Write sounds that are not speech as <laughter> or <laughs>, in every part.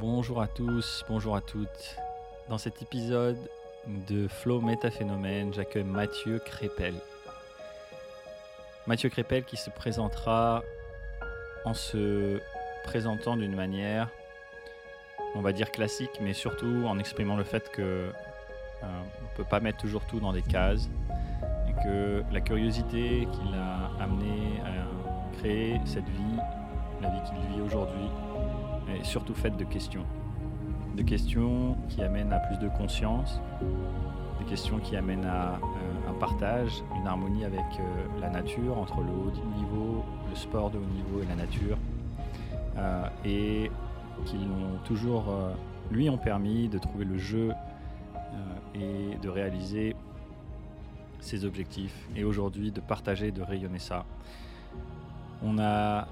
Bonjour à tous, bonjour à toutes. Dans cet épisode de Flow Métaphénomène, j'accueille Mathieu Crépel. Mathieu Crépel qui se présentera en se présentant d'une manière, on va dire classique, mais surtout en exprimant le fait que euh, on peut pas mettre toujours tout dans des cases et que la curiosité qui l'a amené à créer cette vie, la vie qu'il vit aujourd'hui, surtout faite de questions. De questions qui amènent à plus de conscience, des questions qui amènent à euh, un partage, une harmonie avec euh, la nature, entre le haut niveau, le sport de haut niveau et la nature, euh, et qui toujours, lui, ont permis de trouver le jeu et de réaliser ses objectifs, et aujourd'hui de partager, de rayonner ça. On a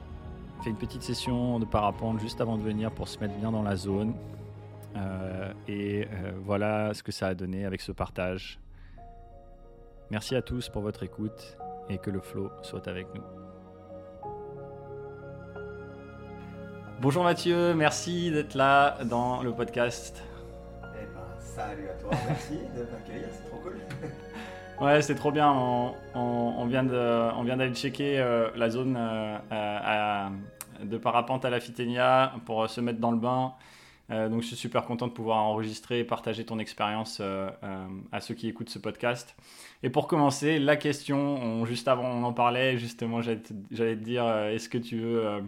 fait une petite session de parapente juste avant de venir pour se mettre bien dans la zone. Euh, et euh, voilà ce que ça a donné avec ce partage. Merci à tous pour votre écoute et que le flow soit avec nous. Bonjour Mathieu, merci d'être là dans le podcast. Eh ben, salut à toi, merci de m'accueillir, c'est trop cool. <laughs> Ouais, c'est trop bien. On, on- on vient de- on vient d'aller checker euh, la zone euh, à- de parapente à la Fitenia pour euh, se mettre dans le bain. Euh, donc, je suis super content de pouvoir enregistrer et partager ton expérience euh, à ceux qui écoutent ce podcast. Et pour commencer, la question, on- juste avant, on en parlait, justement, j'allais te, dire, est-ce que tu veux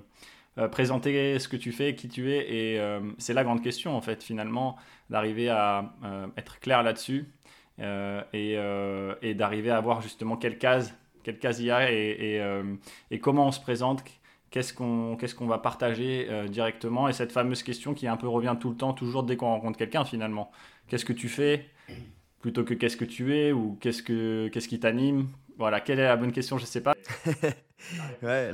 présenter ce que tu fais, qui tu es Et c'est la grande question, en fait, finalement, d'arriver à être clair là-dessus. Et, d'arriver à voir justement quelle case, quelle case il y a et comment on se présente, qu'est-ce qu'on qu'est-ce qu'on va partager euh, directement. Et cette fameuse question qui un peu revient tout le temps, toujours dès qu'on rencontre quelqu'un finalement. Qu'est-ce que tu fais plutôt que qu'est-ce que tu es ou qu'est-ce que qu'est-ce qui t'anime? Voilà, quelle est la bonne question? Je sais pas. <laughs> Ouais,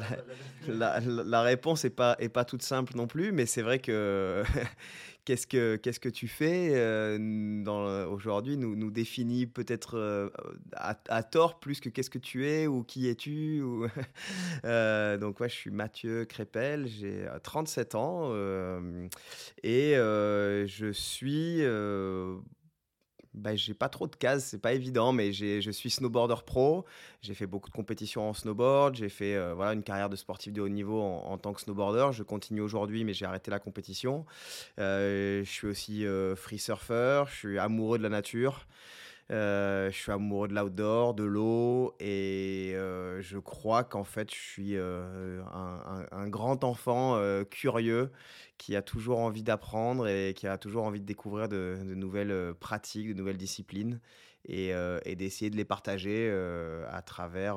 la, la- réponse n'est pas, est pas toute simple non plus, mais c'est vrai que qu'est-ce que qu'est-ce que tu fais euh, aujourd'hui nous, nous définit peut-être euh, à, tort plus que qu'est-ce que tu es ou qui es-tu. <laughs> Euh, donc ouais, je suis Mathieu Crépel, j'ai euh, 37 ans et je suis bah, j'ai pas trop de cases, c'est pas évident, mais je suis snowboarder pro. J'ai fait beaucoup de compétitions en snowboard. J'ai fait euh, voilà, une carrière de sportif de haut niveau en, en tant que snowboarder. Je continue aujourd'hui, mais j'ai arrêté la compétition. Euh, je suis aussi euh, free surfer. Je suis amoureux de la nature. Euh, je suis amoureux de l'outdoor, de l'eau. Et euh, je crois qu'en fait, je suis euh, un, grand enfant curieux qui a toujours envie d'apprendre et qui a toujours envie de découvrir de, nouvelles pratiques, de nouvelles disciplines et, d'essayer de les partager à travers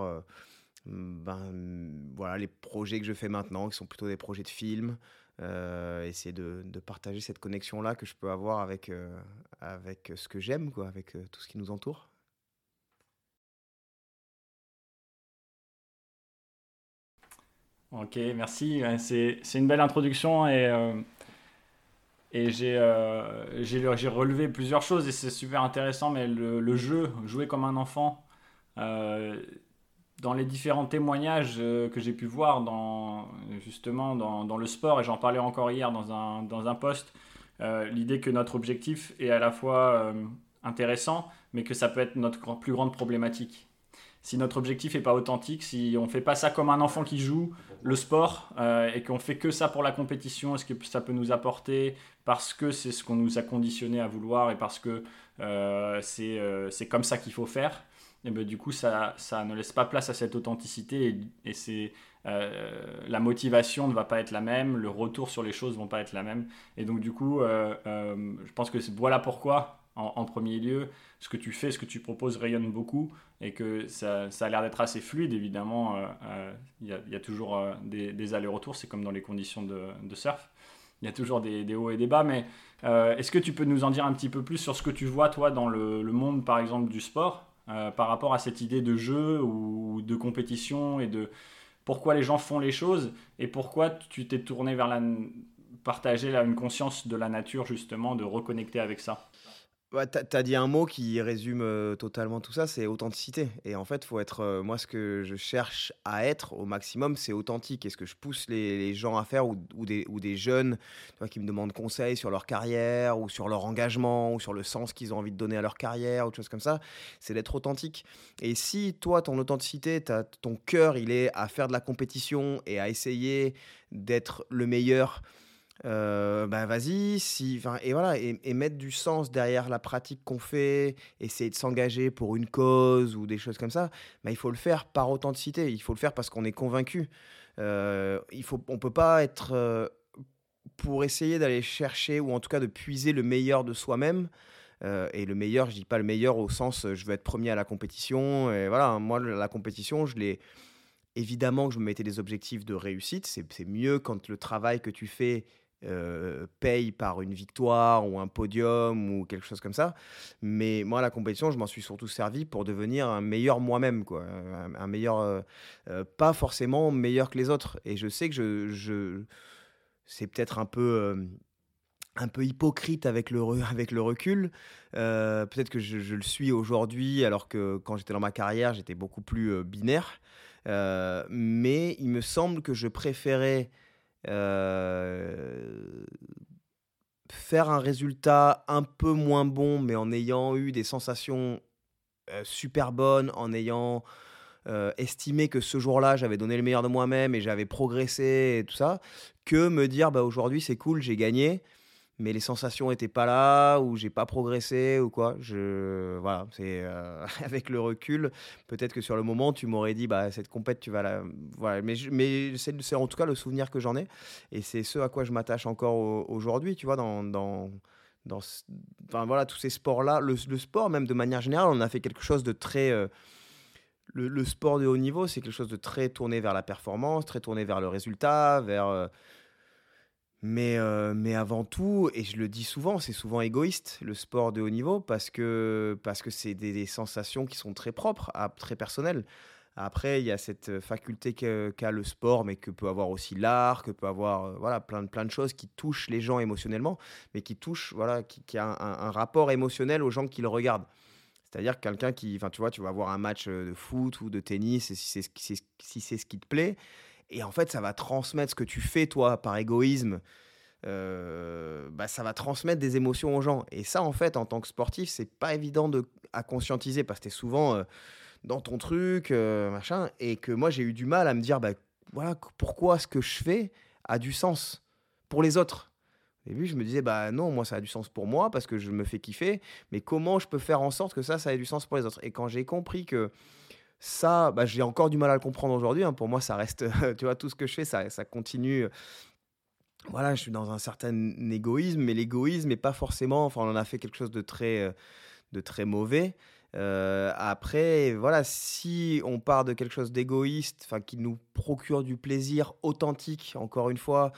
ben, voilà, les projets que je fais maintenant, qui sont plutôt des projets de films. essayer de, partager cette connexion-là que je peux avoir avec, avec ce que j'aime, quoi, avec euh, tout ce qui nous entoure. Ok, merci. C'est une belle introduction et, euh, j'ai euh, relevé plusieurs choses et c'est super intéressant. Mais le, jeu, jouer comme un enfant, euh, dans les différents témoignages euh, que j'ai pu voir dans, justement dans, le sport, et j'en parlais encore hier dans un, dans un post, euh, l'idée que notre objectif est à la fois euh, intéressant, mais que ça peut être notre plus grande problématique. Si notre objectif n'est pas authentique, si on fait pas ça comme un enfant qui joue, le sport euh, et qu'on fait que ça pour la compétition, est-ce que ça peut nous apporter parce que c'est ce qu'on nous a conditionné à vouloir et parce que euh, c'est euh, comme ça qu'il faut faire et ben, du coup ça, ça ne laisse pas place à cette authenticité et c'est euh, la motivation ne va pas être la même, le retour sur les choses vont pas être la même et donc du coup euh, euh, je pense que voilà pourquoi en, premier lieu ce que tu fais, ce que tu proposes rayonne beaucoup et que ça, ça a l'air d'être assez fluide, évidemment. Il y, a, toujours des, allers-retours, c'est comme dans les conditions de, surf. Il y a toujours des, hauts et des bas, mais est-ce que tu peux nous en dire un petit peu plus sur ce que tu vois, toi, dans le, le monde, par exemple, du sport, par rapport à cette idée de jeu ou de compétition et de pourquoi les gens font les choses et pourquoi tu t'es tourné vers la partager là, une conscience de la nature, justement, de reconnecter avec ça Ouais, tu as dit un mot qui résume euh, totalement tout ça, c'est authenticité. Et en fait, faut être, euh, moi, ce que je cherche à être au maximum, c'est authentique. Et ce que je pousse les, gens à faire, ou, des, des jeunes qui me demandent conseil sur leur carrière, ou sur leur engagement, ou sur le sens qu'ils ont envie de donner à leur carrière, ou autre chose comme ça, c'est d'être authentique. Et si toi, ton authenticité, ton cœur, il est à faire de la compétition et à essayer d'être le meilleur euh, bah vas-y, si, et voilà, et, mettre du sens derrière la pratique qu'on fait, essayer de s'engager pour une cause ou des choses comme ça, bah, il faut le faire par authenticité, il faut le faire parce qu'on est convaincu. Euh, il faut, on peut pas être euh, pour essayer d'aller chercher ou en tout cas de puiser le meilleur de soi-même. Euh, et le meilleur, je dis pas le meilleur au sens je veux être premier à la compétition. Et voilà, moi la compétition, je l'ai évidemment que je me mettais des objectifs de réussite. C'est mieux quand le travail que tu fais euh, paye par une victoire ou un podium ou quelque chose comme ça. Mais moi, la compétition, je m'en suis surtout servi pour devenir un meilleur moi-même, quoi. Un, meilleur, euh, euh, pas forcément meilleur que les autres. Et je sais que je, je c'est peut-être un peu un peu hypocrite avec le, <laughs> avec le recul. Peut-être que je, je, le suis aujourd'hui, alors que quand j'étais dans ma carrière, j'étais beaucoup plus binaire. mais il me semble que je préférais euh, faire un résultat un peu moins bon, mais en ayant eu des sensations euh, super bonnes, en ayant euh, estimé que ce jour-là, j'avais donné le meilleur de moi-même et j'avais progressé et tout ça, que me dire bah, aujourd'hui c'est cool, j'ai gagné mais les sensations n'étaient pas là ou j'ai pas progressé ou quoi. Je voilà, c'est euh, <laughs> avec le recul, peut-être que sur le moment tu m'aurais dit bah cette compète tu vas la voilà, mais mais c'est en tout cas le souvenir que j'en ai et c'est ce à quoi je m'attache encore aujourd'hui, tu vois dans dans dans enfin voilà tous ces sports là, le, sport même de manière générale, on a fait quelque chose de très euh, le, le, sport de haut niveau, c'est quelque chose de très tourné vers la performance, très tourné vers le résultat, vers euh, mais, euh, mais avant tout, et je le dis souvent, c'est souvent égoïste le sport de haut niveau parce que parce que c'est des, sensations qui sont très propres, à, très personnelles. Après, il y a cette faculté qu'a le sport, mais que peut avoir aussi l'art, que peut avoir euh, voilà plein de plein de choses qui touchent les gens émotionnellement, mais qui touchent voilà qui, a un, rapport émotionnel aux gens qui le regardent. C'est-à-dire quelqu'un qui, enfin tu vois, tu vas voir un match de foot ou de tennis, et si c'est ce qui te plaît, et en fait, ça va transmettre ce que tu fais, toi, par égoïsme. Euh, bah, ça va transmettre des émotions aux gens. Et ça, en fait, en tant que sportif, c'est pas évident de, à conscientiser parce que tu es souvent euh, dans ton truc, euh, machin. Et que moi, j'ai eu du mal à me dire, bah, voilà, pourquoi ce que je fais a du sens pour les autres. Au début, je me disais, bah non, moi, ça a du sens pour moi parce que je me fais kiffer. Mais comment je peux faire en sorte que ça, ça ait du sens pour les autres? Et quand j'ai compris que ça, bah, j'ai encore du mal à le comprendre aujourd'hui. Hein. Pour moi, ça reste, <laughs> tu vois, tout ce que je fais, ça, ça continue. Voilà, je suis dans un certain égoïsme, mais l'égoïsme n'est pas forcément. Enfin, on en a fait quelque chose de très, euh, de très mauvais. Euh, après, voilà, si on part de quelque chose d'égoïste, qui nous procure du plaisir authentique, encore une fois,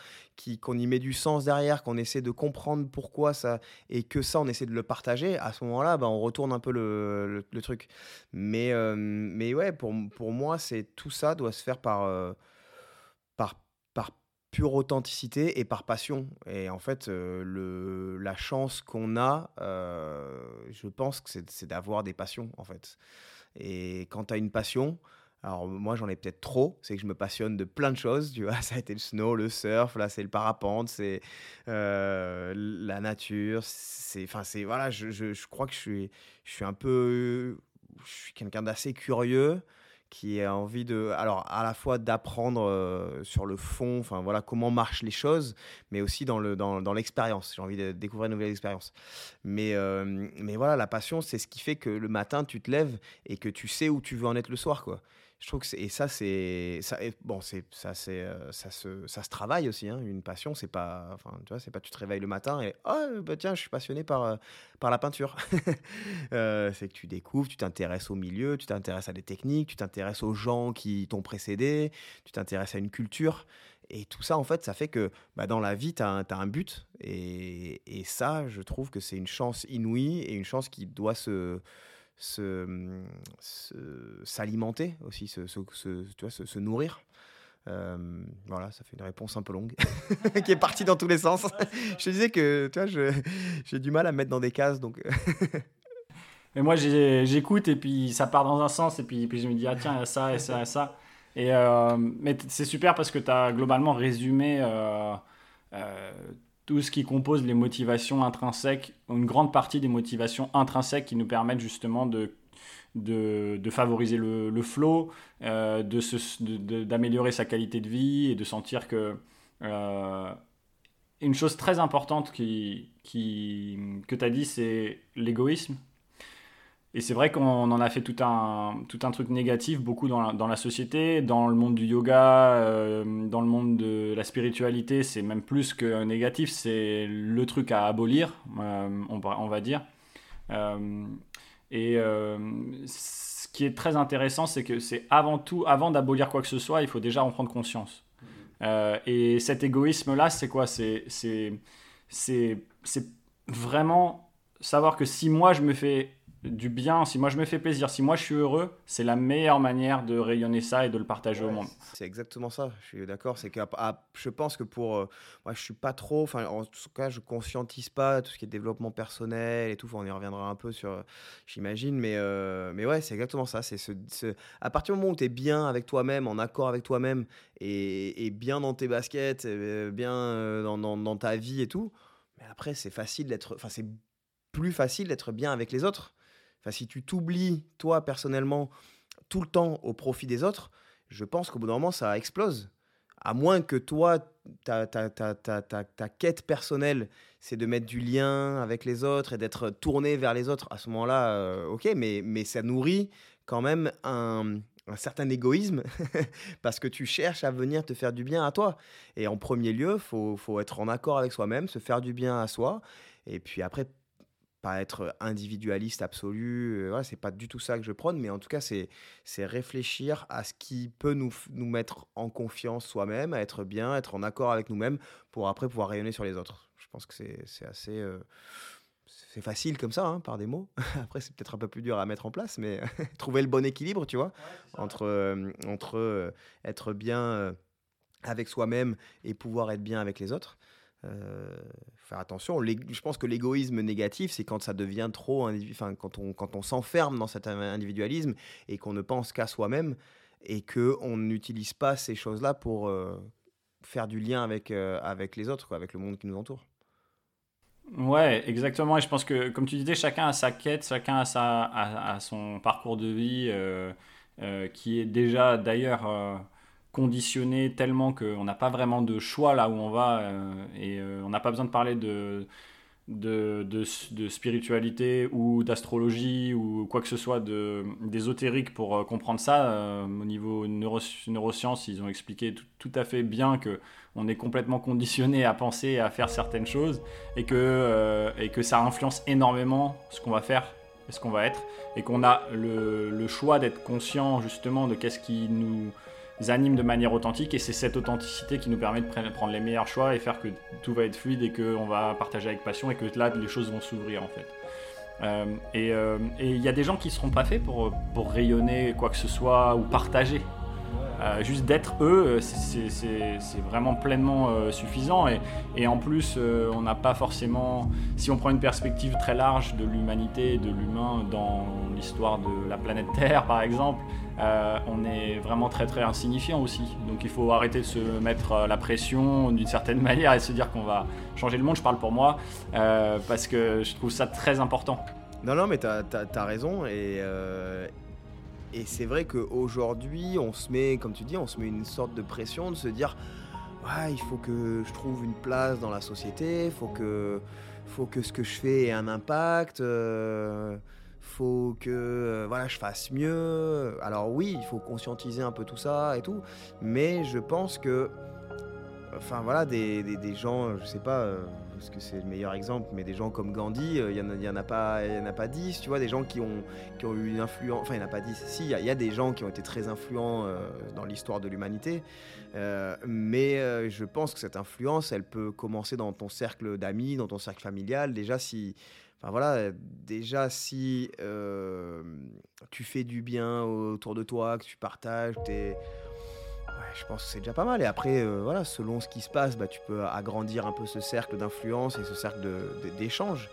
qu'on y met du sens derrière, qu'on essaie de comprendre pourquoi ça et que ça, on essaie de le partager. À ce moment-là, ben, on retourne un peu le, le, truc. Mais euh, mais ouais, pour pour moi, c'est tout ça doit se faire par euh, par pure authenticité et par passion. Et en fait, euh, le, la chance qu'on a, euh, je pense que c'est d'avoir des passions, en fait. Et quand tu as une passion, alors moi j'en ai peut-être trop, c'est que je me passionne de plein de choses, tu vois, <laughs> ça a été le snow, le surf, là c'est le parapente, c'est euh, la nature, c'est, enfin c'est, voilà, je, je, je, crois que je suis, je suis un peu, je suis quelqu'un d'assez curieux, qui a envie de, alors à la fois d'apprendre euh, sur le fond, enfin voilà comment marchent les choses, mais aussi dans le dans, dans l'expérience. J'ai envie de découvrir une nouvelle expérience. Mais euh, mais voilà, la passion, c'est ce qui fait que le matin tu te lèves et que tu sais où tu veux en être le soir, quoi je trouve que et ça c'est bon c'est ça c'est euh, ça se ça se travaille aussi hein, une passion c'est pas enfin tu vois c'est pas tu te réveilles le matin et oh bah tiens je suis passionné par euh, par la peinture <laughs> euh, c'est que tu découvres tu t'intéresses au milieu tu t'intéresses à des techniques tu t'intéresses aux gens qui t'ont précédé tu t'intéresses à une culture et tout ça en fait ça fait que bah, dans la vie tu as, un but et ça je trouve que c'est une chance inouïe et une chance qui doit se s'alimenter aussi, se, se, tu vois, se, nourrir. voilà, ça fait une réponse un peu longue, <laughs> qui est partie dans tous les sens. <laughs> je te disais que, tu vois, j'ai du mal à me mettre dans des cases, donc... <laughs> Mais moi, j'écoute et puis ça part dans un sens et puis, puis je me dis, ah tiens, il y a ça et ça et ça. Et, euh, mais c'est super parce que tu as globalement résumé euh, euh, tout ce qui compose les motivations intrinsèques, une grande partie des motivations intrinsèques qui nous permettent justement de, de, favoriser le, le flow, d'améliorer sa qualité de vie et de sentir que une chose très importante qui, qui, que tu as dit, c'est l'égoïsme. Et c'est vrai qu'on en a fait tout un, tout un truc négatif, beaucoup dans la, dans la société, dans le monde du yoga, euh, dans le monde de la spiritualité, c'est même plus que négatif, c'est le truc à abolir, euh, on, va dire. Euh, et ce qui est très intéressant, c'est que c'est avant tout, avant d'abolir quoi que ce soit, il faut déjà en prendre conscience. et cet égoïsme-là, c'est quoi? C'est vraiment savoir que si moi je me fais du bien, si moi je me fais plaisir, si moi je suis heureux, c'est la meilleure manière de rayonner ça et de le partager au monde. C'est exactement ça, je suis d'accord. C'est que je pense que pour. Euh, moi, je suis pas trop. Enfin, en tout cas, je conscientise pas tout ce qui est développement personnel et tout. on y reviendra un peu sur. J'imagine, mais, euh, mais ouais, c'est exactement ça. C'est ce, à partir du moment où tu es bien avec toi-même, en accord avec toi-même et, et, bien dans tes baskets, euh, bien dans, dans, dans ta vie et tout, mais après, c'est facile d'être. Enfin, c'est plus facile d'être bien avec les autres. Enfin, si tu t'oublies, toi, personnellement, tout le temps au profit des autres, je pense qu'au bout d'un moment, ça explose. À moins que toi, ta, quête personnelle, c'est de mettre du lien avec les autres et d'être tourné vers les autres. À ce moment-là, euh, ok, mais, mais ça nourrit quand même un, un certain égoïsme <laughs> parce que tu cherches à venir te faire du bien à toi. Et en premier lieu, faut, faut, être en accord avec soi-même, se faire du bien à soi. Et puis après, pas être individualiste absolu, euh, c'est pas du tout ça que je prône, mais en tout cas, c'est, c'est réfléchir à ce qui peut nous, nous mettre en confiance soi-même, à être bien, être en accord avec nous-mêmes, pour après pouvoir rayonner sur les autres. Je pense que c'est, c'est assez... Euh, c'est facile comme ça, hein, par des mots. <laughs> Après, c'est peut-être un peu plus dur à mettre en place, mais <laughs> trouver le bon équilibre, tu vois, entre, euh, entre être bien avec soi-même et pouvoir être bien avec les autres. Euh, faire attention. Je pense que l'égoïsme négatif, c'est quand ça devient trop, enfin, quand on, quand on s'enferme dans cet individualisme et qu'on ne pense qu'à soi-même et qu'on n'utilise pas ces choses-là pour euh, faire du lien avec, euh, avec les autres, avec le monde qui nous entoure. Ouais, exactement. Et je pense que, comme tu disais, chacun a sa quête, chacun a, sa, a son parcours de vie qui est déjà d'ailleurs conditionné tellement qu'on n'a pas vraiment de choix là où on va euh, et euh, on n'a pas besoin de parler de, de, de, spiritualité ou d'astrologie ou quoi que ce soit d'ésotérique pour euh, comprendre ça. au niveau neurosciences, ils ont expliqué tout, à fait bien que on est complètement conditionné à penser et à faire certaines choses et que, et que ça influence énormément ce qu'on va faire et ce qu'on va être et qu'on a le, le choix d'être conscient justement de qu'est-ce qui nous animent de manière authentique et c'est cette authenticité qui nous permet de prendre les meilleurs choix et faire que tout va être fluide et qu'on va partager avec passion et que là les choses vont s'ouvrir en fait. Euh, euh, et il y a des gens qui ne seront pas faits pour, pour rayonner quoi que ce soit ou partager. Euh, juste d'être eux, c'est vraiment pleinement suffisant. Et, et, en plus, on n'a pas forcément, si on prend une perspective très large de l'humanité de l'humain dans l'histoire de la planète Terre, par exemple, euh, on est vraiment très très insignifiant aussi. Donc il faut arrêter de se mettre euh, la pression d'une certaine <laughs> manière et se dire qu'on va changer le monde, je parle pour moi, euh, parce que je trouve ça très important. Non, non, mais tu as, raison. Et, et c'est vrai qu'aujourd'hui, on se met, comme tu dis, on se met une sorte de pression de se dire ouais, il faut que je trouve une place dans la société, il faut que, faut que ce que je fais ait un impact faut que euh, voilà, je fasse mieux. Alors oui, il faut conscientiser un peu tout ça et tout, mais je pense que, enfin voilà, des, des, gens, je sais pas, euh, parce que c'est le meilleur exemple, mais des gens comme Gandhi, euh, il n'y en, a pas, y en a pas 10, tu vois, des gens qui ont, qui ont eu une influence, enfin il n'y en a pas 10, si, il y, a des gens qui ont été très influents dans l'histoire de l'humanité, mais je pense que cette influence, elle peut commencer dans ton cercle d'amis, dans ton cercle familial, déjà si Enfin voilà, déjà si tu fais du bien autour de toi, que tu partages, que je pense que c'est déjà pas mal. Et après, euh, voilà, selon ce qui se passe, bah, tu peux agrandir un peu ce cercle d'influence et ce cercle d'échange.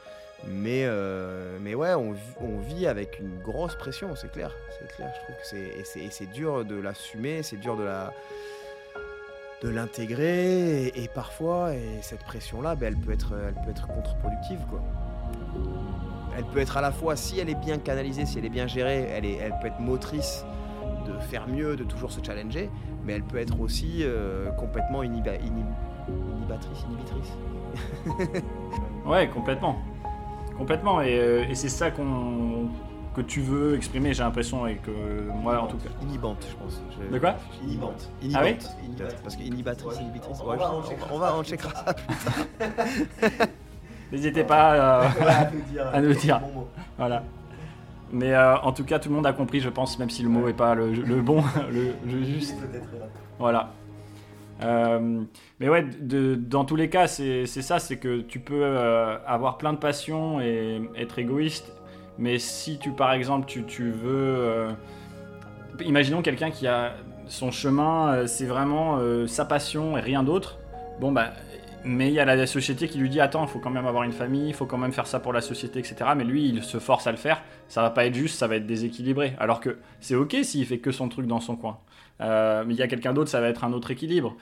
Mais, euh, ouais, on, vit avec une grosse pression, c'est clair. C'est clair, je trouve c'est. Et c'est dur de l'assumer, c'est dur de la de l'intégrer et, parfois et cette pression là ben, elle peut être elle peut être contre-productive elle peut être à la fois si elle est bien canalisée si elle est bien gérée elle est elle peut être motrice de faire mieux de toujours se challenger mais elle peut être aussi euh, complètement inhibatrice, inhibitrice. <laughs> ouais, complètement. Complètement, et, euh, et c'est ça qu'on que tu veux exprimer, j'ai l'impression, et que moi en tout cas. Inhibante, je pense. De quoi? Inhibante. Ah oui Parce que inhibatrice, inhibitrice. On, va, on, va, on checkera ça plus tard. <laughs> N'hésitez pas euh, <laughs> à nous <laughs> dire. Voilà. Mais euh, en tout cas, tout le monde a compris, je pense, même si le mot n'est pas le, bon, <laughs> le, juste. Voilà. Euh, mais ouais, dans tous les cas, c'est ça, c'est que tu peux euh, avoir plein de passions et être égoïste, mais si tu, par exemple, tu, tu veux... imaginons quelqu'un qui a son chemin, c'est vraiment sa passion et rien d'autre. Bon, bah, mais il y a la société qui lui dit attends, il faut quand même avoir une famille, il faut quand même faire ça pour la société, etc. Mais lui, il se force à le faire. Ça va pas être juste, ça va être déséquilibré. Alors que c'est ok s'il fait que son truc dans son coin. Euh, mais il y a quelqu'un d'autre, ça va être un autre équilibre.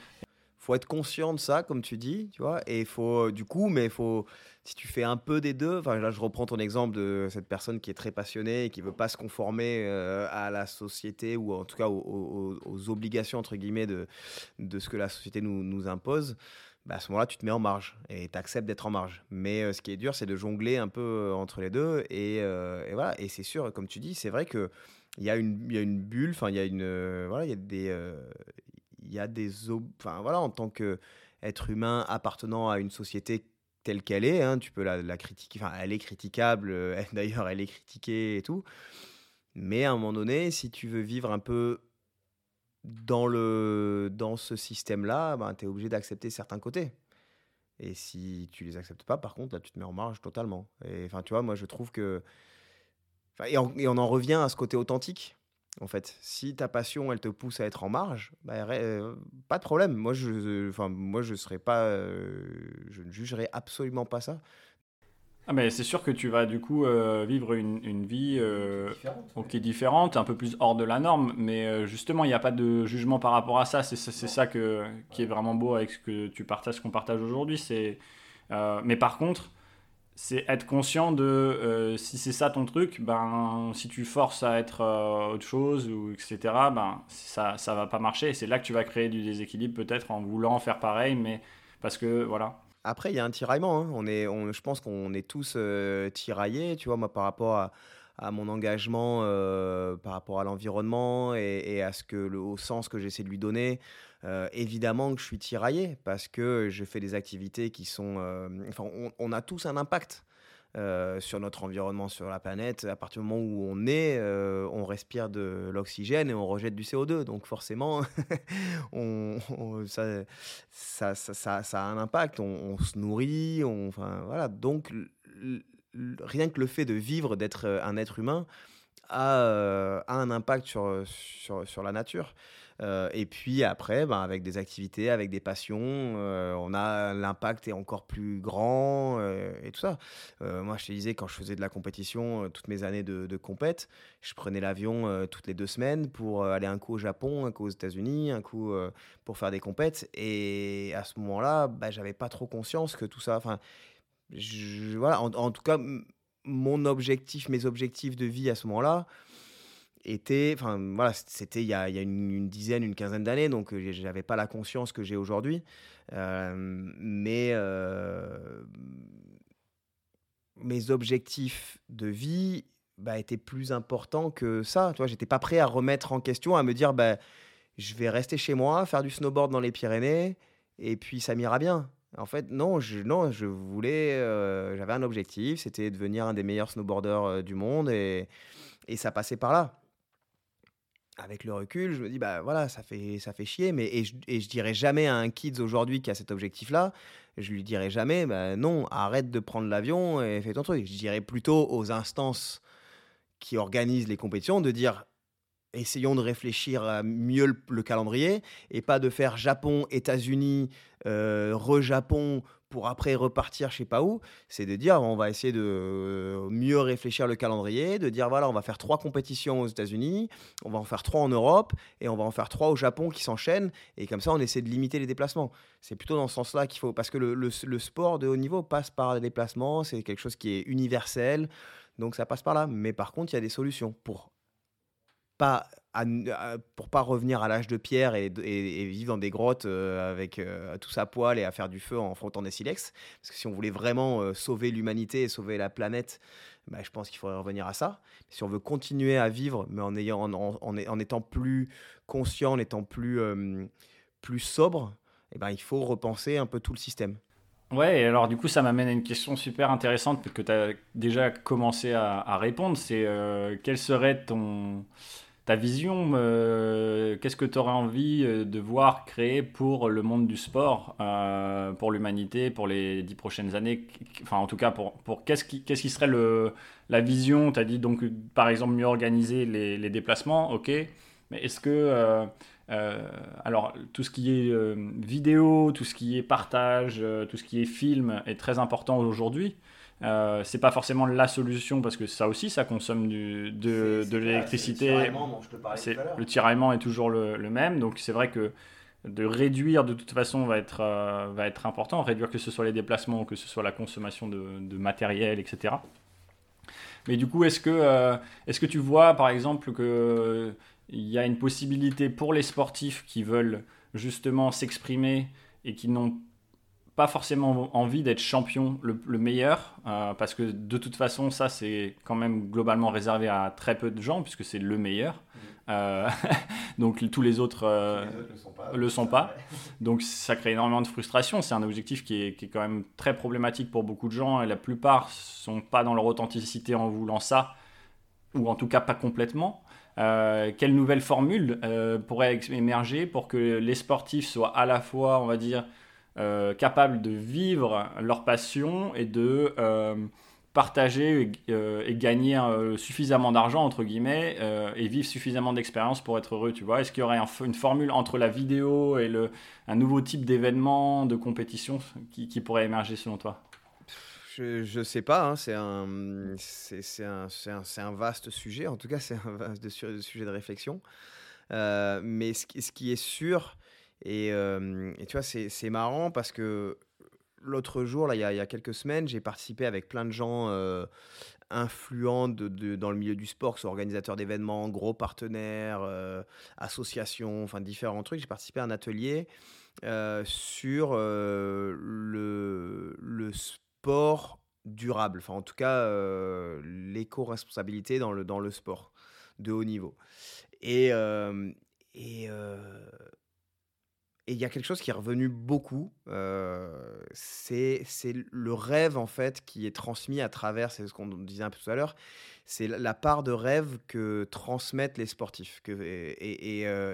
Faut être conscient de ça, comme tu dis, tu vois. Et faut du coup, mais faut si tu fais un peu des deux, enfin là je reprends ton exemple de cette personne qui est très passionnée et qui veut pas se conformer euh, à la société ou en tout cas aux, obligations entre guillemets de, de ce que la société nous impose. Bah, à ce moment-là, tu te mets en marge et tu acceptes d'être en marge. Mais euh, ce qui est dur, c'est de jongler un peu euh, entre les deux. Et, euh, et voilà. Et c'est sûr, comme tu dis, c'est vrai qu'il y, a une, y a une bulle, enfin, il y a une. voilà, il y a des. il y a des. Enfin, voilà, en tant qu'être humain appartenant à une société telle qu'elle est, hein, tu peux la, la critiquer. Enfin, elle est critiquable, <laughs> d'ailleurs, elle est critiquée et tout. Mais à un moment donné, si tu veux vivre un peu dans, le, dans ce système-là, ben, tu es obligé d'accepter certains côtés. Et si tu les acceptes pas, par contre, là, tu te mets en marge totalement. Et enfin, tu vois, moi, je trouve que. Et on, en revient à ce côté authentique. En fait, si ta passion, elle te pousse à être en marge, bah, pas de problème. Moi, je, moi, je serais pas, euh, je ne jugerais absolument pas ça. Ah mais c'est sûr que tu vas du coup euh, vivre une, une vie euh, différente, qui est différente, un peu plus hors de la norme, mais euh, justement il n'y a pas de jugement par rapport à ça. C'est ça que, qui est vraiment beau avec ce que tu partages, ce qu'on partage aujourd'hui. C'est mais par contre, c'est être conscient de si c'est ça ton truc, ben si tu forces à être autre chose ou etc. Ben ça ça va pas marcher. C'est là que tu vas créer du déséquilibre peut-être en voulant faire pareil, mais parce que voilà après, il y a un tiraillement. Hein. On est, je pense qu'on est tous euh, tiraillés, tu vois, moi, par rapport à, mon engagement, euh, par rapport à l'environnement et, à ce que, au sens que j'essaie de lui donner. Euh, évidemment que je suis tiraillé parce que je fais des activités qui sont. enfin, on, on, a tous un impact. Euh, sur notre environnement, sur la planète. À partir du moment où on est, euh, on respire de l'oxygène et on rejette du CO2. Donc forcément, <laughs> on, ça, ça, ça, a un impact. On, se nourrit. On, enfin, voilà. Donc rien que le fait de vivre, d'être un être humain, a, euh, a un impact sur, sur, sur la nature. Euh, et puis après, ben, avec des activités, avec des passions, euh, on a l'impact est encore plus grand euh, et tout ça. moi, je te disais, quand je faisais de la compétition, toutes mes années de, compète, je prenais l'avion toutes les deux semaines pour aller un coup au Japon, un coup aux États-Unis, un coup pour faire des compètes. Et à ce moment-là, ben, j'avais pas trop conscience que tout ça. Enfin, voilà, en, tout cas, mon objectif, mes objectifs de vie à ce moment-là, était, enfin voilà, c'était il y a, une, dizaine, une quinzaine d'années, donc euh, j'avais pas la conscience que j'ai aujourd'hui. Euh, mais euh, mes objectifs de vie bah, étaient plus importants que ça. Tu vois, j'étais pas prêt à remettre en question, à me dire, bah, je vais rester chez moi, faire du snowboard dans les Pyrénées, et puis ça m'ira bien. En fait, non, je, non, je voulais, j'avais un objectif, c'était devenir un des meilleurs snowboarders du monde, et, et ça passait par là avec le recul, je me dis, bah voilà, ça fait, ça fait chier, mais et je, et dirais jamais à un kids aujourd'hui qui a cet objectif-là, je lui dirais jamais, bah non, arrête de prendre l'avion et fais ton truc. Je dirais plutôt aux instances qui organisent les compétitions de dire, essayons de réfléchir mieux le, calendrier et pas de faire Japon, États-Unis, euh, re-Japon pour après repartir je sais pas où. C'est de dire on va essayer de mieux réfléchir le calendrier, de dire voilà on va faire trois compétitions aux États-Unis, on va en faire trois en Europe et on va en faire trois au Japon qui s'enchaînent et comme ça on essaie de limiter les déplacements. C'est plutôt dans ce sens-là qu'il faut parce que le, le sport de haut niveau passe par les déplacements, c'est quelque chose qui est universel. Donc ça passe par là. Mais par contre, il y a des solutions pour pas pour pas revenir à l'âge de pierre et, vivre dans des grottes euh, avec euh, tout sa poêle et à faire du feu en frottant des silex. Parce que si on voulait vraiment euh, sauver l'humanité et sauver la planète, bah, je pense qu'il faudrait revenir à ça. Si on veut continuer à vivre, mais en, ayant, en, en, étant plus conscient, en étant plus, plus sobre, eh ben, il faut repenser un peu tout le système. Ouais, et alors du coup, ça m'amène à une question super intéressante que tu as déjà commencé à, répondre. C'est quel serait ton ta vision, euh, qu'est-ce que tu aurais envie euh, de voir créer pour le monde du sport, euh, pour l'humanité, pour les dix prochaines années? Enfin, en tout cas, pour, qu'est-ce qui, serait le, la vision? Tu as dit donc, par exemple, mieux organiser les, les déplacements, ok. Mais est-ce que. alors, tout ce qui est vidéo, tout ce qui est partage, tout ce qui est film est très important aujourd'hui. Euh, c'est pas forcément la solution parce que ça aussi, ça consomme du, de, de l'électricité. Le tiraillement est toujours le, le même, donc c'est vrai que de réduire de toute façon va être, euh, va être important, réduire que ce soit les déplacements ou que ce soit la consommation de, de matériel, etc. Mais du coup, est-ce que, euh, est-ce que tu vois par exemple qu'il il y a une possibilité pour les sportifs qui veulent justement s'exprimer et qui n'ont pas forcément envie d'être champion le, meilleur, euh, parce que de toute façon, ça, c'est quand même globalement réservé à très peu de gens, puisque c'est le meilleur. Mmh. Euh, <laughs> donc tous les autres, euh, le sont pas. <laughs> Donc ça crée énormément de frustration. C'est un objectif qui est, qui est, quand même très problématique pour beaucoup de gens, et la plupart sont pas dans leur authenticité en voulant ça, ou en tout cas pas complètement. quelle nouvelle formule pourrait émerger pour que les sportifs soient à la fois, on va dire, euh, capables de vivre leur passion et de euh, partager euh, et, gagner suffisamment d'argent, entre guillemets, et vivre suffisamment d'expérience pour être heureux, tu vois. Est-ce qu'il y aurait une formule entre la vidéo et le, un nouveau type d'événement, de compétition qui, pourrait émerger selon toi? Je ne sais pas, hein, c'est un, un, un, vaste sujet, en tout cas c'est un vaste sujet de réflexion. mais ce, qui est sûr, et, et, tu vois, c'est marrant parce que l'autre jour, il y, a, y, a, quelques semaines, j'ai participé avec plein de gens influents de, dans le milieu du sport, que ce soit organisateurs d'événements, gros partenaires, associations, enfin différents trucs. J'ai participé à un atelier sur le, le sport durable, enfin en tout cas l'éco-responsabilité dans le, dans le sport de haut niveau. Et et il y a quelque chose qui est revenu beaucoup, euh, c'est le rêve en fait qui est transmis à travers, c'est ce qu'on disait un peu tout à l'heure, c'est la part de rêve que transmettent les sportifs. Euh,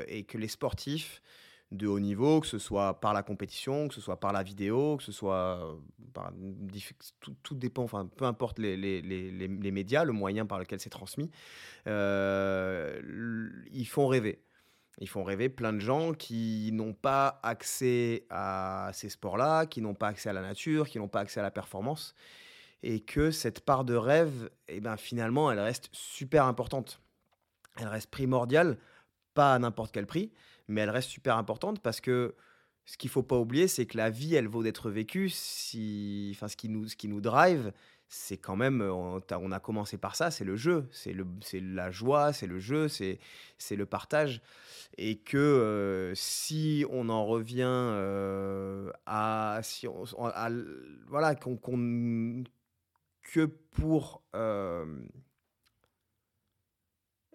et, que les sportifs de haut niveau, que ce soit par la compétition, que ce soit par la vidéo, que ce soit par, tout, dépend, enfin peu importe les, médias, le moyen par lequel c'est transmis, euh, ils font rêver. Ils font rêver plein de gens qui n'ont pas accès à ces sports-là, qui n'ont pas accès à la nature, qui n'ont pas accès à la performance. Et que cette part de rêve, eh ben, finalement, elle reste super importante. Elle reste primordiale, pas à n'importe quel prix, mais elle reste super importante parce que ce qu'il faut pas oublier, c'est que la vie, elle vaut d'être vécue. Si, enfin, ce qui nous, ce qui nous drive, c'est quand même, euh, on a commencé par ça, c'est le jeu, c'est la joie, c'est le jeu, c'est le partage. Et que euh, si on en revient euh, à, si on, voilà, qu'on, que pour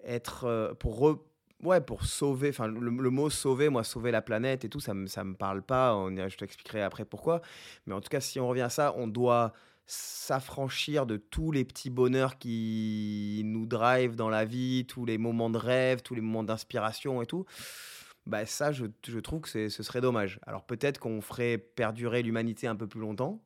être, pour ouais, pour sauver, enfin le, mot sauver, moi sauver la planète et tout, ça me ça me parle pas. Je t'expliquerai après pourquoi. Mais en tout cas, si on revient à ça, on doit s'affranchir de tous les petits bonheurs qui nous drivent dans la vie, tous les moments de rêve, tous les moments d'inspiration et tout, bah ça, je, je trouve que ce serait dommage. Alors peut-être qu'on ferait perdurer l'humanité un peu plus longtemps,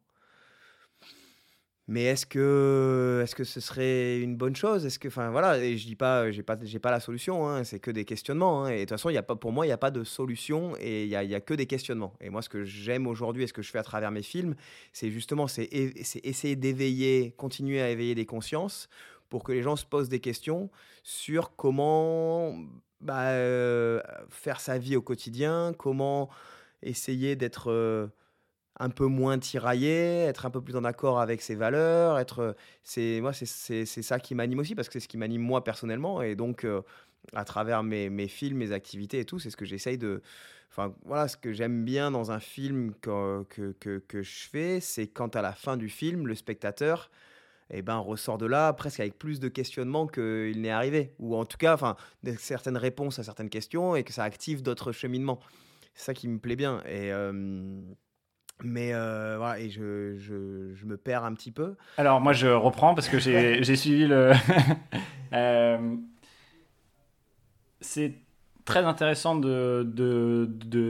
mais est-ce que, est-ce que ce serait une bonne chose? Est-ce que, enfin voilà, et je dis pas, j'ai pas, j'ai pas la solution. Hein, c'est que des questionnements. Hein, et de toute façon, y a pas, pour moi, il n'y a pas de solution et il y a, que des questionnements. Et moi, ce que j'aime aujourd'hui et ce que je fais à travers mes films, c'est justement, c'est essayer d'éveiller, continuer à éveiller des consciences pour que les gens se posent des questions sur comment bah, euh, faire sa vie au quotidien, comment essayer d'être euh, un peu moins tiraillé, être un peu plus en accord avec ses valeurs, être c'est moi c'est ça qui m'anime aussi parce que c'est ce qui m'anime moi personnellement et donc euh, à travers mes, mes, films, mes activités et tout, c'est ce que j'essaye de enfin voilà, ce que j'aime bien dans un film que, que, que, je fais, c'est quand à la fin du film, le spectateur eh ben, ressort de là presque avec plus de questionnements qu'il n'est arrivé. Ou en tout cas, enfin, certaines réponses à certaines questions et que ça active d'autres cheminements. C'est ça qui me plaît bien. Et, euh, mais euh, voilà, et je, je, je, me perds un petit peu. Alors moi je reprends parce que j'ai <laughs> suivi le... <laughs> euh, c'est très intéressant de,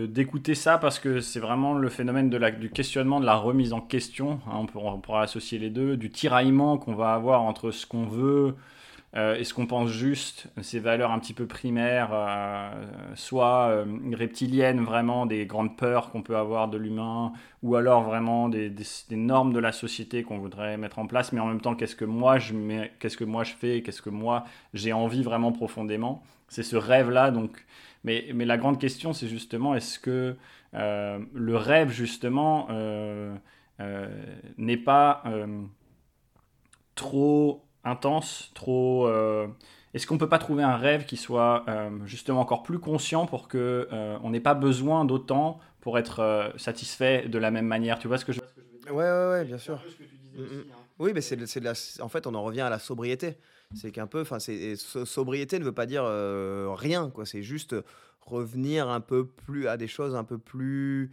d'écouter ça parce que c'est vraiment le phénomène de la, du questionnement, de la remise en question. Hein, on, peut, on, pourra associer les deux, du tiraillement qu'on va avoir entre ce qu'on veut, euh, est-ce qu'on pense juste ces valeurs un petit peu primaires, euh, soit euh, reptiliennes vraiment, des grandes peurs qu'on peut avoir de l'humain, ou alors vraiment des, normes de la société qu'on voudrait mettre en place, mais en même temps, qu'est-ce que moi je, qu'est-ce que moi je fais, qu'est-ce que moi j'ai envie vraiment profondément? C'est ce rêve-là. Donc, mais la grande question, c'est justement, est-ce que le rêve, justement, n'est pas trop intense, trop. Euh, est-ce qu'on peut pas trouver un rêve qui soit euh, justement encore plus conscient pour que euh, on n'ait pas besoin d'autant pour être satisfait de la même manière? Tu vois ce que je, veux dire? Ouais, ouais, ouais, bien sûr. Mm, mm. Hein. Oui, mais c'est la... en fait, on en revient à la sobriété. C'est qu'un peu, enfin, sobriété ne veut pas dire rien, quoi. C'est juste revenir un peu plus à des choses un peu plus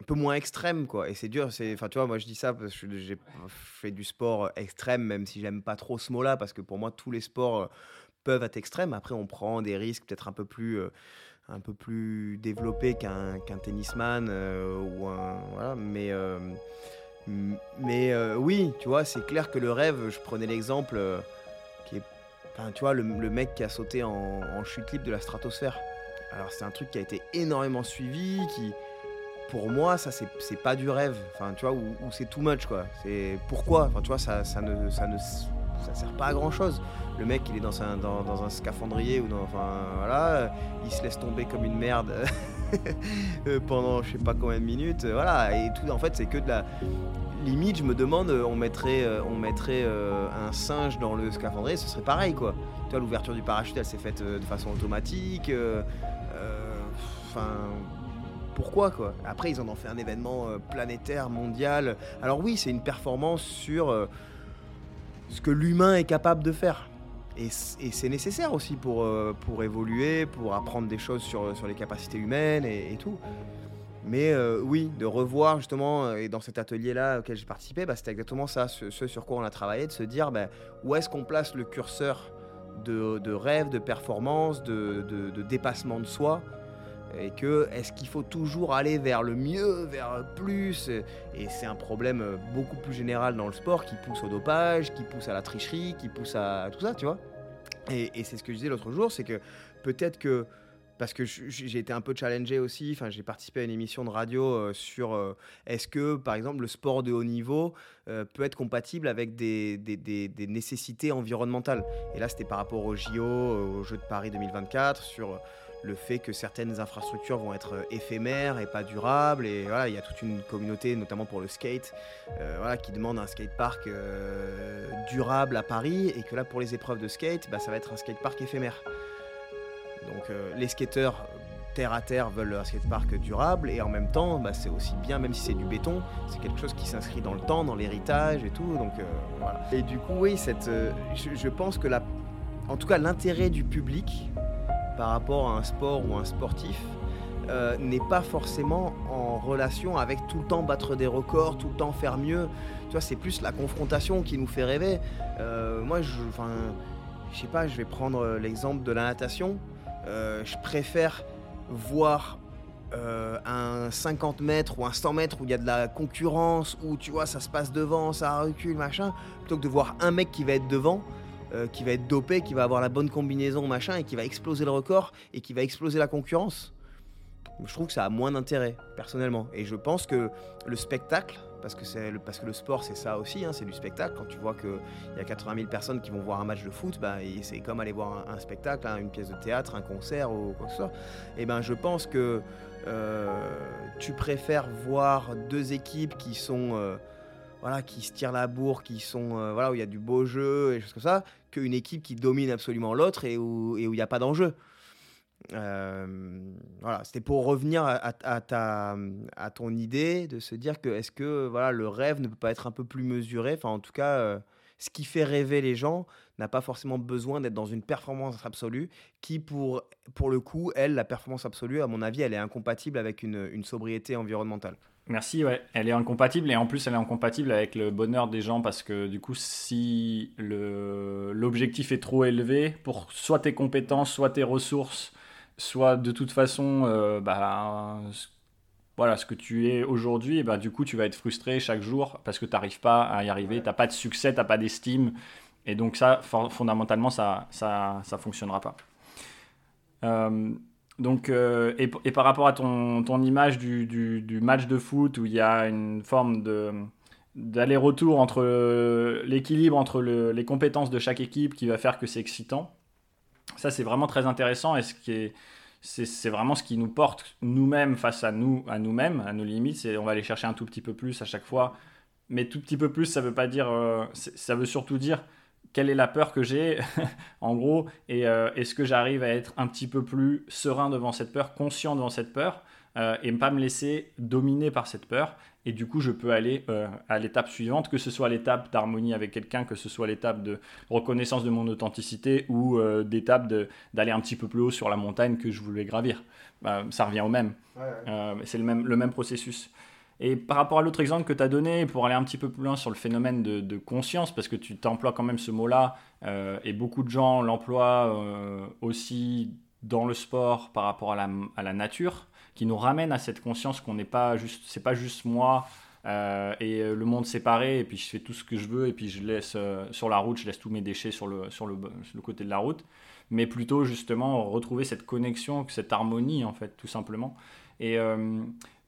un peu moins extrême quoi. Et c'est dur c'est enfin tu vois moi je dis ça parce que j'ai fait du sport extrême même si j'aime pas trop ce mot là parce que pour moi tous les sports euh, peuvent être extrêmes. Après on prend des risques peut-être un peu plus euh, un peu plus développés qu'un tennisman euh, ou un voilà. Mais mais oui tu vois c'est clair que le rêve je prenais l'exemple qui est enfin tu vois le, le, mec qui a sauté en, en chute libre de la stratosphère. Alors c'est un truc qui a été énormément suivi qui pour moi, ça, c'est pas du rêve. Enfin, tu vois, ou, c'est too much, quoi. C'est pourquoi? Enfin, tu vois, ça, ne, ça ne ça sert pas à grand chose. Le mec, il est dans un, dans, un scaphandrier ou dans. Enfin, voilà, il se laisse tomber comme une merde <laughs> pendant je sais pas combien de minutes. Voilà, et tout, en fait, c'est que de la. Limite, je me demande, on mettrait, on mettrait euh, un singe dans le scaphandrier, ce serait pareil, quoi. Tu vois, l'ouverture du parachute, elle s'est faite euh, de façon automatique. Euh, enfin pourquoi quoi. Après, ils en ont fait un événement euh, planétaire, mondial. Alors oui, c'est une performance sur euh, ce que l'humain est capable de faire. Et, c'est nécessaire aussi pour, euh, pour évoluer, pour apprendre des choses sur, les capacités humaines et, tout. Mais oui, de revoir justement, et dans cet atelier-là auquel j'ai participé, bah, c'était exactement ça, ce, sur quoi on a travaillé, de se dire bah, où est-ce qu'on place le curseur de, rêve, de performance, de dépassement de soi et que est-ce qu'il faut toujours aller vers le mieux, vers plus? Et c'est un problème beaucoup plus général dans le sport qui pousse au dopage, qui pousse à la tricherie, qui pousse à tout ça, tu vois? Et, c'est ce que je disais l'autre jour, c'est que peut-être que parce que j'ai été un peu challengé aussi, enfin j'ai participé à une émission de radio euh, sur euh, est-ce que par exemple le sport de haut niveau euh, peut être compatible avec des, des, nécessités environnementales? Et là c'était par rapport au JO, aux Jeux de Paris 2024, sur le fait que certaines infrastructures vont être euh, éphémères et pas durables. Et voilà, il y a toute une communauté, notamment pour le skate, euh, voilà, qui demande un skatepark euh, durable à Paris. Et que là, pour les épreuves de skate, bah, ça va être un skatepark éphémère. Donc les skateurs terre à terre veulent un skatepark durable et en même temps bah, c'est aussi bien même si c'est du béton c'est quelque chose qui s'inscrit dans le temps dans l'héritage et tout donc voilà et du coup oui cette je, je, pense que la en tout cas l'intérêt du public par rapport à un sport ou un sportif euh, n'est pas forcément en relation avec tout le temps battre des records, tout le temps faire mieux. Tu vois, c'est plus la confrontation qui nous fait rêver. Euh, moi, je, enfin, sais pas, je vais prendre l'exemple de la natation. Euh, je préfère voir euh, un 50 mètres ou un 100 mètres où il y a de la concurrence, où tu vois, ça se passe devant, ça recule, machin, plutôt que de voir un mec qui va être devant, euh, qui va être dopé, qui va avoir la bonne combinaison, machin, et qui va exploser le record et qui va exploser la concurrence. Je trouve que ça a moins d'intérêt, personnellement. Et je pense que le spectacle, parce que, le, sport c'est ça aussi, hein, c'est du spectacle. Quand tu vois qu'il y a 80 000 personnes qui vont voir un match de foot, bah, c'est comme aller voir un, spectacle, hein, une pièce de théâtre, un concert ou quoi que ce soit. Et ben je pense que euh, tu préfères voir deux équipes qui sont... Euh, voilà, qui se tirent la bourre, qui sont euh, voilà où il y a du beau jeu et choses comme ça, qu'une équipe qui domine absolument l'autre et où il n'y a pas d'enjeu. Euh, voilà, c'était pour revenir à, ta, à ton idée de se dire que est-ce que voilà, le rêve ne peut pas être un peu plus mesuré? Enfin, en tout cas, euh, ce qui fait rêver les gens n'a pas forcément besoin d'être dans une performance absolue qui, pour, pour le coup, elle, la performance absolue, à mon avis, elle est incompatible avec une sobriété environnementale. Merci, ouais. Elle est incompatible et en plus elle est incompatible avec le bonheur des gens parce que du coup si l'objectif est trop élevé pour soit tes compétences, soit tes ressources, soit de toute façon, euh, bah, voilà, ce que tu es aujourd'hui, bah, du coup, tu vas être frustré chaque jour parce que tu n'arrives pas à y arriver, tu n'as pas de succès, tu n'as pas d'estime. Et donc ça, fondamentalement, ça ne ça, ça fonctionnera pas. Euh, donc, euh, et, et, par rapport à ton, ton image du, du, match de foot où il y a une forme de d'aller-retour entre l'équilibre entre le, les compétences de chaque équipe qui va faire que c'est excitant. Ça, c'est vraiment très intéressant et ce qui est, c'est vraiment ce qui nous porte nous-mêmes face à nous, à nous-mêmes, à nos limites. C'est on va aller chercher un tout petit peu plus à chaque fois, mais tout petit peu plus, ça veut pas dire, euh, ça veut surtout dire quelle est la peur que j'ai, <laughs> en gros, et euh, est-ce que j'arrive à être un petit peu plus serein devant cette peur, conscient devant cette peur, euh, et ne pas me laisser dominer par cette peur. Et du coup, je peux aller euh, à l'étape suivante, que ce soit l'étape d'harmonie avec quelqu'un, que ce soit l'étape de reconnaissance de mon authenticité ou d'étape d'aller un petit peu plus haut sur la montagne que je voulais gravir. Ça revient au même. C'est le même, le même processus. Et par rapport à l'autre exemple que tu as donné, pour aller un petit peu plus loin sur le phénomène de, conscience, parce que tu t'emploies quand même ce mot-là, et beaucoup de gens l'emploient aussi dans le sport par rapport à la, nature, qui nous ramène à cette conscience qu'on n'est pas juste, c'est pas juste moi euh, et euh, le monde séparé et puis je fais tout ce que je veux et puis je laisse euh, sur la route, je laisse tous mes déchets sur le, côté de la route, mais plutôt justement retrouver cette connexion, cette harmonie en fait, tout simplement. Et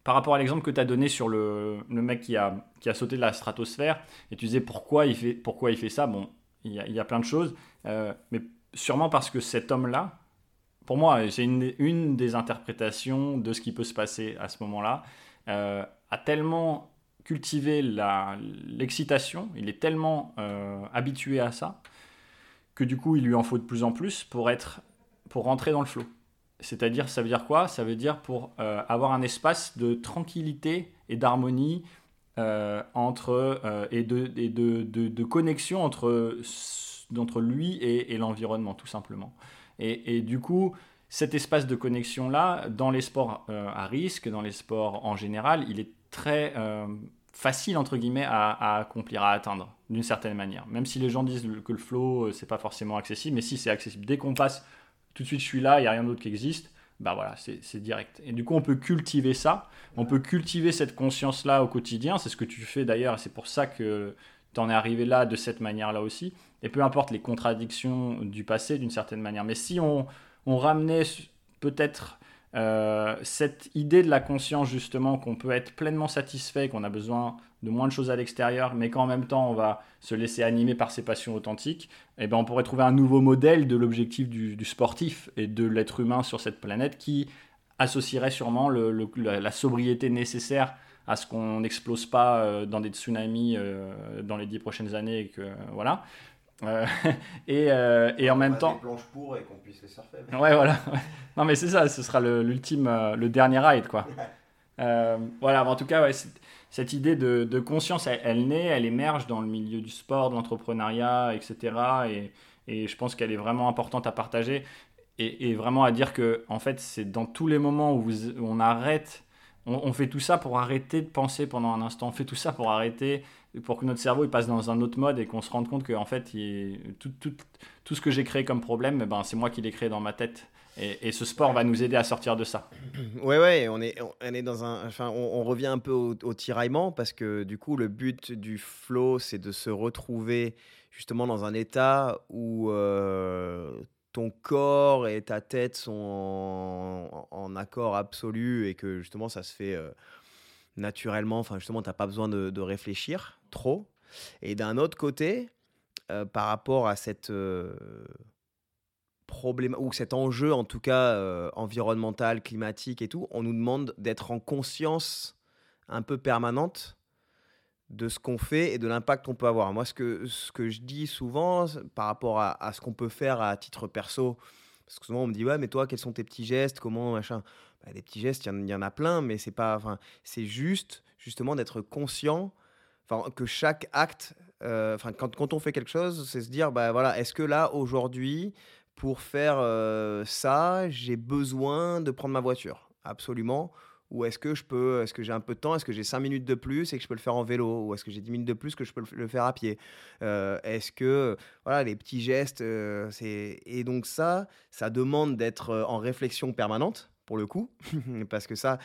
par rapport à l'exemple que tu as donné sur le, le, mec qui a, qui a sauté de la stratosphère, et tu disais pourquoi il fait, pourquoi il fait ça, bon, il y a, il y a plein de choses, mais sûrement parce que cet homme-là, pour moi, c'est une, des interprétations de ce qui peut se passer à ce moment-là, euh, a tellement cultivé l'excitation, il est tellement euh, habitué à ça, que du coup, il lui en faut de plus en plus pour, être, pour rentrer dans le flot. C'est-à-dire, ça veut dire quoi? Ça veut dire pour euh, avoir un espace de tranquillité et d'harmonie entre et, de, de, de, connexion entre, entre lui et l'environnement, tout simplement. Et, du coup, cet espace de connexion-là, dans les sports euh, à risque, dans les sports en général, il est très euh, facile, entre guillemets, à, accomplir, à atteindre, d'une certaine manière. Même si les gens disent que le flow, euh, c'est pas forcément accessible, mais si c'est accessible, dès qu'on passe, tout de suite je suis là, il n'y a rien d'autre qui existe, bah voilà, c'est direct. Et du coup, on peut cultiver ça, on peut cultiver cette conscience-là au quotidien, c'est ce que tu fais d'ailleurs, c'est pour ça que tu en es arrivé là de cette manière-là aussi et peu importe les contradictions du passé d'une certaine manière. Mais si on, ramenait peut-être euh, cette idée de la conscience justement qu'on peut être pleinement satisfait, qu'on a besoin de moins de choses à l'extérieur, mais qu'en même temps on va se laisser animer par ses passions authentiques, eh ben on pourrait trouver un nouveau modèle de l'objectif du, sportif et de l'être humain sur cette planète qui associerait sûrement la, sobriété nécessaire à ce qu'on n'explose pas euh, dans des tsunamis euh, dans les dix prochaines années et que voilà euh, <laughs> et, euh, et en même temps. Des planches pour et qu'on puisse les surfer. Ouais, voilà. <laughs> Non, mais c'est ça, ce sera l'ultime, euh, le, dernier ride, quoi. voilà, en tout cas, ouais, cette idée de, de conscience, elle, naît, elle émerge dans le milieu du sport, de l'entrepreneuriat, etc. Et, et, je pense qu'elle est vraiment importante à partager et, et, vraiment à dire que, en fait, c'est dans tous les moments où, vous, où on arrête, on, fait tout ça pour arrêter de penser pendant un instant, on fait tout ça pour arrêter pour que notre cerveau il passe dans un autre mode et qu'on se rende compte que en fait tout, ce que j'ai créé comme problème eh ben, c'est moi qui l'ai créé dans ma tête Et, ce sport va nous aider à sortir de ça. <clears throat> Ouais, ouais, on est, on est dans un. Enfin, on, revient un peu au, tiraillement parce que du coup, le but du flow, c'est de se retrouver justement dans un état où euh, ton corps et ta tête sont en, accord absolu et que justement, ça se fait euh, naturellement. Enfin, justement, tu n'as pas besoin de, réfléchir trop. Et d'un autre côté, euh, par rapport à cette problème ou cet enjeu en tout cas euh, environnemental, climatique et tout, on nous demande d'être en conscience un peu permanente de ce qu'on fait et de l'impact qu'on peut avoir. Moi, ce que, ce que je dis souvent par rapport à, ce qu'on peut faire à titre perso, parce que souvent on me dit ouais mais toi quels sont tes petits gestes, comment machin. Bah, des petits gestes, il y, en a plein, mais c'est pas, c'est juste justement d'être conscient, que chaque acte, euh, quand, quand on fait quelque chose, c'est se dire bah voilà est-ce que là aujourd'hui pour faire ça, j'ai besoin de prendre ma voiture, absolument. Ou est-ce que je peux, est-ce que j'ai un peu de temps, est-ce que j'ai 5 minutes de plus et que je peux le faire en vélo, ou est-ce que j'ai 10 minutes de plus que je peux le faire à pied Est-ce que, voilà, les petits gestes, c'est... Et donc ça, ça demande d'être en réflexion permanente, pour le coup, <laughs> parce que ça,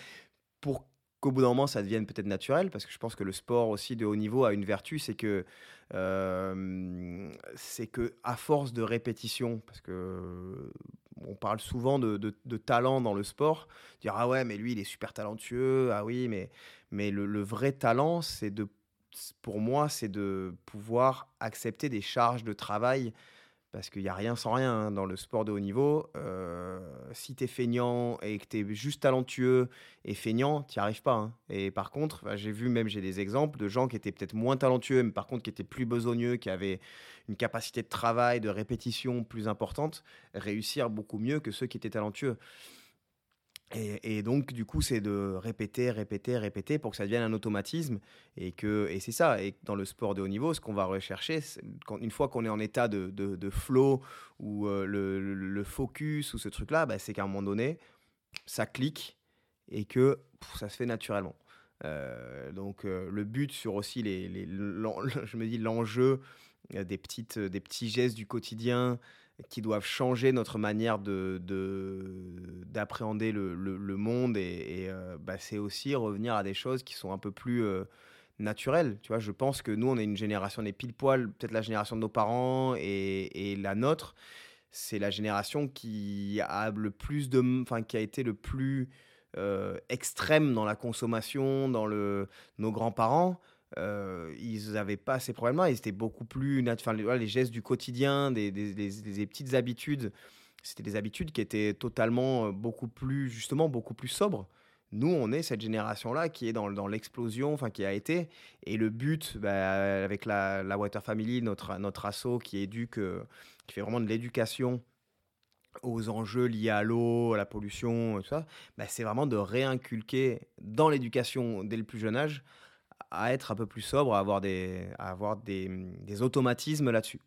pour qu'au bout d'un moment, ça devienne peut-être naturel, parce que je pense que le sport aussi de haut niveau a une vertu, c'est que c'est que à force de répétition, parce que on parle souvent de, de, talent dans le sport, dire ah ouais mais lui il est super talentueux, ah oui mais mais le, le vrai talent c'est de pour moi c'est de pouvoir accepter des charges de travail parce qu'il n'y a rien sans rien hein, dans le sport de haut niveau. Euh, si tu es feignant et que tu es juste talentueux et feignant, tu n'y arrives pas. Hein. Et par contre, j'ai vu même, j'ai des exemples de gens qui étaient peut-être moins talentueux, mais par contre qui étaient plus besogneux, qui avaient une capacité de travail, de répétition plus importante, réussir beaucoup mieux que ceux qui étaient talentueux. Et, donc, du coup, c'est de répéter, répéter, répéter pour que ça devienne un automatisme. Et, et c'est ça. Et dans le sport de haut niveau, ce qu'on va rechercher, quand, une fois qu'on est en état de, de, flow ou euh, le, le, focus ou ce truc-là, bah, c'est qu'à un moment donné, ça clique et que ça se fait naturellement. Euh, donc, euh, le but sur aussi les, les <laughs> je me dis l'enjeu des, des petits gestes du quotidien, qui doivent changer notre manière de, d'appréhender le, le, monde et, euh, bah, c'est aussi revenir à des choses qui sont un peu plus euh, naturelles. Tu vois, je pense que nous, on est une génération, des pile poil, peut-être la génération de nos parents et, et la nôtre, c'est la génération qui a le plus de, enfin, qui a été le plus euh, extrême dans la consommation, dans le, nos grands-parents. Euh, ils n'avaient pas ces problèmes-là. Ils étaient beaucoup plus. Enfin, les, gestes du quotidien, des, petites habitudes, c'était des habitudes qui étaient totalement euh, beaucoup plus, justement, beaucoup plus sobres. Nous, on est cette génération-là qui est dans, l'explosion, enfin qui a été. Et le but, bah, avec la, Water Family, notre, notre asso qui éduque, euh, qui fait vraiment de l'éducation aux enjeux liés à l'eau, à la pollution, tout ça, bah, c'est vraiment de réinculquer dans l'éducation dès le plus jeune âge à être un peu plus sobre, à avoir des, à avoir des, des automatismes là-dessus.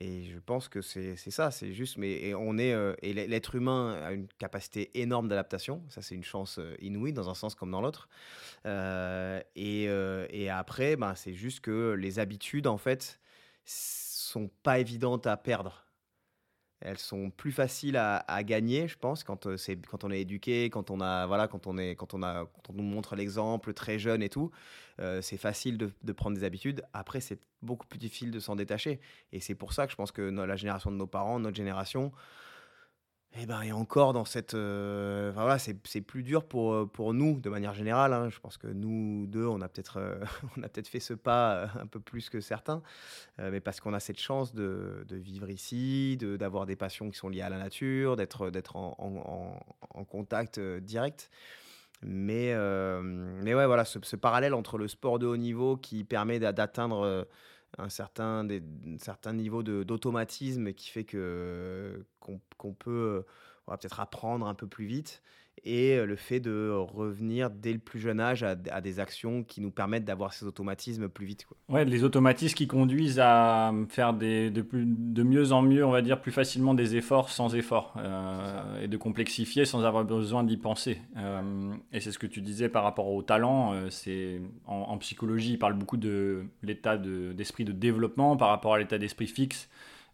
Et je pense que c'est ça, c'est juste. Mais on est euh, et l'être humain a une capacité énorme d'adaptation. Ça, c'est une chance euh, inouïe dans un sens comme dans l'autre. Euh, et, et, après, ben, c'est juste que les habitudes, en fait, sont pas évidentes à perdre. Elles sont plus faciles à, gagner, je pense, quand c'est quand on est éduqué, quand on a voilà, quand on est quand on a quand on nous montre l'exemple très jeune et tout. Euh, c'est facile de, prendre des habitudes. Après, c'est beaucoup plus difficile de s'en détacher. Et c'est pour ça que je pense que la génération de nos parents, notre génération, eh ben, est encore dans cette. Euh, voilà, c'est plus dur pour, euh, pour nous, de manière générale. Hein. Je pense que nous deux, on a peut-être <laughs> peut fait ce pas un peu plus que certains, mais parce qu'on a cette chance de, de vivre ici, d'avoir des passions qui sont liées à la nature, d'être en, en, en, contact direct. Mais, euh, mais ouais, voilà, ce, parallèle entre le sport de haut niveau qui permet d'atteindre euh, un certain, des, niveau d'automatisme qui fait qu'on peut peut-être apprendre un peu plus vite et le fait de revenir dès le plus jeune âge à, des actions qui nous permettent d'avoir ces automatismes plus vite. Quoi. Ouais, les automatismes qui conduisent à faire des, de, plus, de mieux en mieux, on va dire plus facilement des efforts sans effort euh, et de complexifier sans avoir besoin d'y penser. Euh, et c'est ce que tu disais par rapport au talent. c'est en, psychologie, il parle beaucoup de l'état d'esprit de, développement par rapport à l'état d'esprit fixe.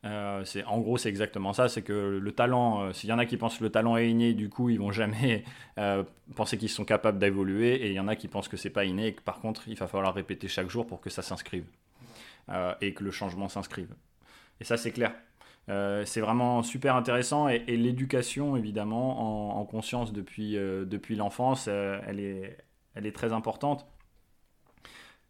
Euh, c'est en gros c'est exactement ça, c'est que le talent, euh, s'il y en a qui pensent que le talent est inné, du coup ils vont jamais euh, penser qu'ils sont capables d'évoluer, et il y en a qui pensent que c'est pas inné et que par contre il va falloir répéter chaque jour pour que ça s'inscrive et que le changement s'inscrive. Et ça c'est clair. c'est vraiment super intéressant et, l'éducation évidemment en, conscience depuis, depuis l'enfance, elle, est, elle est très importante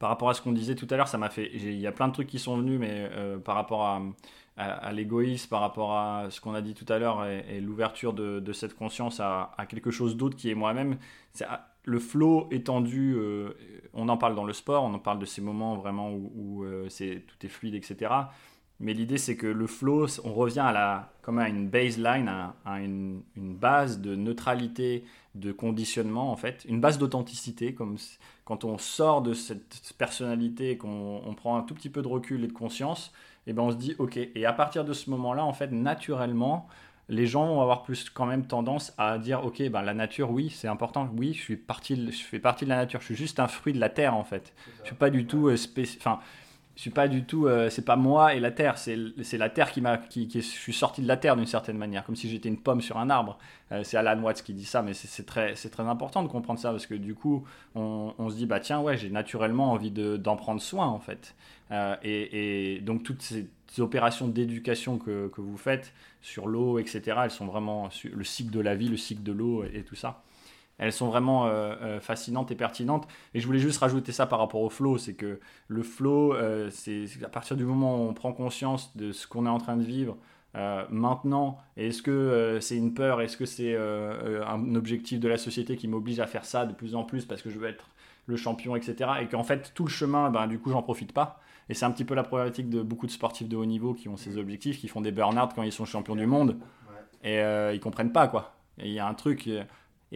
par rapport à ce qu'on disait tout à l'heure, ça m'a fait. Il y a plein de trucs qui sont venus, mais par rapport à, l'égoïsme par rapport à ce qu'on a dit tout à l'heure et, l'ouverture de, cette conscience à, quelque chose d'autre qui est moi-même. C'est le flow étendu, euh, on en parle dans le sport, on en parle de ces moments vraiment où, euh, tout est fluide, etc. Mais l'idée, c'est que le flow, on revient à, la, comme à une baseline, à, une, une, base de neutralité, de conditionnement, en fait, une base d'authenticité, comme quand on sort de cette personnalité, qu'on prend un tout petit peu de recul et de conscience, et ben on se dit ok. Et à partir de ce moment-là, en fait, naturellement, les gens vont avoir plus quand même tendance à dire ok, ben la nature, oui, c'est important. Oui, je suis partie, je fais partie de la nature. Je suis juste un fruit de la terre en fait. Je suis pas du tout euh, enfin. Je suis pas du tout, euh, c'est pas moi et la terre, c'est la terre qui m'a, qui, je suis sorti de la terre d'une certaine manière, comme si j'étais une pomme sur un arbre. Euh, c'est Alan Watts qui dit ça, mais c'est très, très important de comprendre ça parce que du coup, on, on se dit bah tiens ouais, j'ai naturellement envie d'en prendre soin en fait. Euh, et, donc toutes ces, opérations d'éducation que, que, vous faites sur l'eau, etc., elles sont vraiment le cycle de la vie, le cycle de l'eau et, tout ça. Elles sont vraiment euh, euh, fascinantes et pertinentes. Et je voulais juste rajouter ça par rapport au flow, c'est que le flow, c'est à partir du moment où on prend conscience de ce qu'on est en train de vivre, maintenant, est-ce que c'est une peur Est-ce que c'est un objectif de la société qui m'oblige à faire ça de plus en plus parce que je veux être le champion, etc. Et qu'en fait, tout le chemin, ben, du coup, j'en profite pas. Et c'est un petit peu la problématique de beaucoup de sportifs de haut niveau qui ont ces objectifs, qui font des burn-out quand ils sont champions du monde. Et euh, ils comprennent pas, quoi. Et il y a un truc.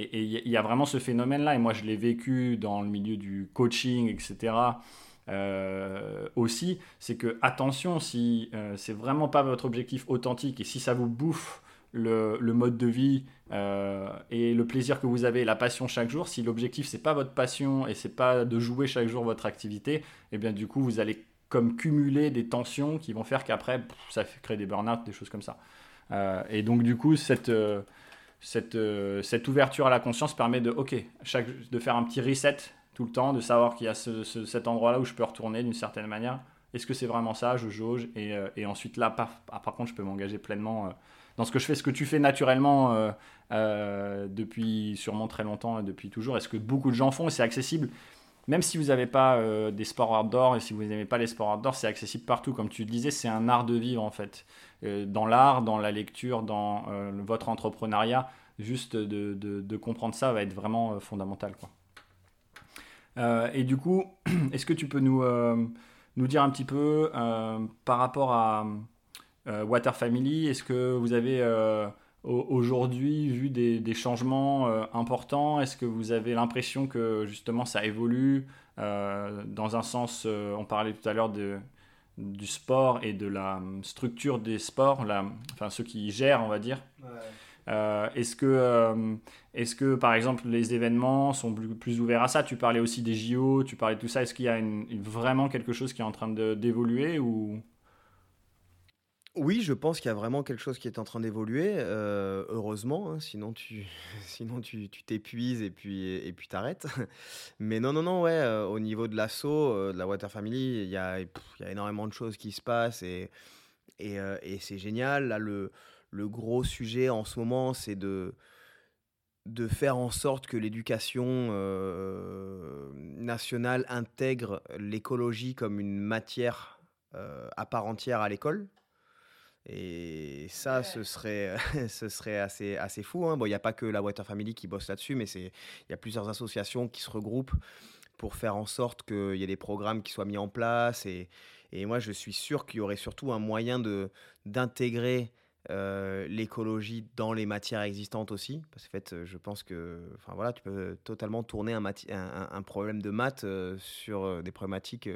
Et il y a vraiment ce phénomène-là. Et moi, je l'ai vécu dans le milieu du coaching, etc. Euh, aussi, c'est que attention, si euh, c'est vraiment pas votre objectif authentique et si ça vous bouffe le, mode de vie euh, et le plaisir que vous avez, la passion chaque jour, si l'objectif c'est pas votre passion et c'est pas de jouer chaque jour votre activité, et eh bien du coup vous allez comme cumuler des tensions qui vont faire qu'après ça créer des burn-out, des choses comme ça. Euh, et donc du coup cette euh, cette, ouverture à la conscience permet de de faire un petit reset tout le temps, de savoir qu'il y a ce, cet endroit-là où je peux retourner d'une certaine manière. Est-ce que c'est vraiment ça? Je jauge et, et ensuite là, par, par contre, je peux m'engager pleinement dans ce que je fais, ce que tu fais naturellement euh, euh, depuis sûrement très longtemps, depuis toujours, est ce que beaucoup de gens font, et c'est accessible. Même si vous n'avez pas euh, des sports outdoor et si vous n'aimez pas les sports outdoor, c'est accessible partout. Comme tu le disais, c'est un art de vivre en fait. dans l'art, dans la lecture, dans votre entrepreneuriat, juste de, comprendre ça va être vraiment fondamental. Quoi. et du coup, <clears throat> est-ce que tu peux nous, dire un petit peu par rapport à euh, Water Family, est-ce que vous avez euh, aujourd'hui vu des, changements euh, importants Est-ce que vous avez l'impression que justement ça évolue dans un sens, on parlait tout à l'heure de, du sport et de la structure des sports, la, enfin ceux qui gèrent, on va dire. est-ce que, est que, par exemple, les événements sont plus, ouverts à ça? Tu parlais aussi des JO, tu parlais de tout ça. Est-ce qu'il y a vraiment quelque chose qui est en train d'évoluer ou? Oui, je pense qu'il y a vraiment quelque chose qui est en train d'évoluer, euh, heureusement, hein, sinon tu <laughs> sinon tu tu t'épuises et puis et puis t'arrêtes. <laughs> Mais non, non, non, ouais, euh, au niveau de l'assaut, euh, de la Water Family, il y a y a énormément de choses qui se passent et et et c'est génial. Là, le le gros sujet en ce moment, c'est de de faire en sorte que l'éducation, nationale intègre l'écologie comme une matière, à part entière à l'école. Et ça, ce serait, <laughs> ce serait assez, assez fou. Hein. Bon, il n'y a pas que la Water Family qui bosse là-dessus, mais il y a plusieurs associations qui se regroupent pour faire en sorte qu'il y ait des programmes qui soient mis en place. Et, et moi, je suis sûr qu'il y aurait surtout un moyen de, d'intégrer l'écologie dans les matières existantes aussi. Parce qu'en fait, je pense que enfin, voilà, tu peux totalement tourner un, problème de maths sur des problématiques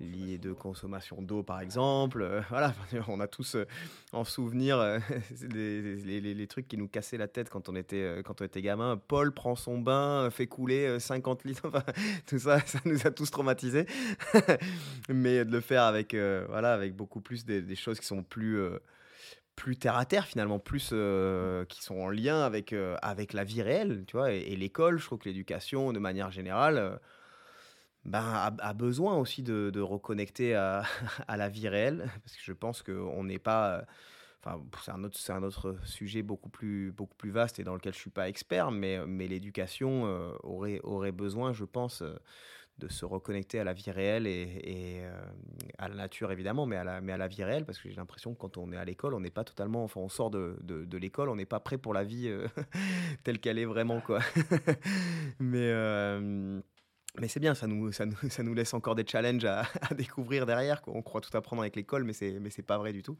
liées de consommation d'eau, par exemple. Euh, <laughs> voilà, on a tous euh, en souvenir euh, <laughs> les, trucs qui nous cassaient la tête quand on était, quand on était gamin. Paul prend son bain, fait couler 50 litres. <laughs> tout ça, ça nous a tous traumatisés. Mais de le faire avec, voilà, avec beaucoup plus des, choses qui sont plus plus terre à terre finalement, plus qui sont en lien avec, avec la vie réelle, tu vois, et, l'école, je trouve que l'éducation de manière générale, ben, a, besoin aussi de, reconnecter à, <laughs> à, la vie réelle, parce que je pense qu'on n'est pas... Enfin, c'est un, autre, un autre sujet beaucoup plus, beaucoup plus vaste et dans lequel je ne suis pas expert, mais, mais l'éducation euh, aurait, aurait besoin, je pense, euh, de se reconnecter à la vie réelle et, euh, à la nature évidemment, mais à la, mais à la vie réelle, parce que j'ai l'impression que quand on est à l'école, on n'est pas totalement, enfin on sort de, de, de l'école, on n'est pas prêt pour la vie <laughs> telle qu'elle est vraiment, quoi. <laughs> mais mais c'est bien, ça nous, ça, nous, <laughs> ça nous laisse encore des challenges à, <laughs> découvrir derrière. On croit tout apprendre avec l'école, mais c'est mais c'est pas vrai du tout.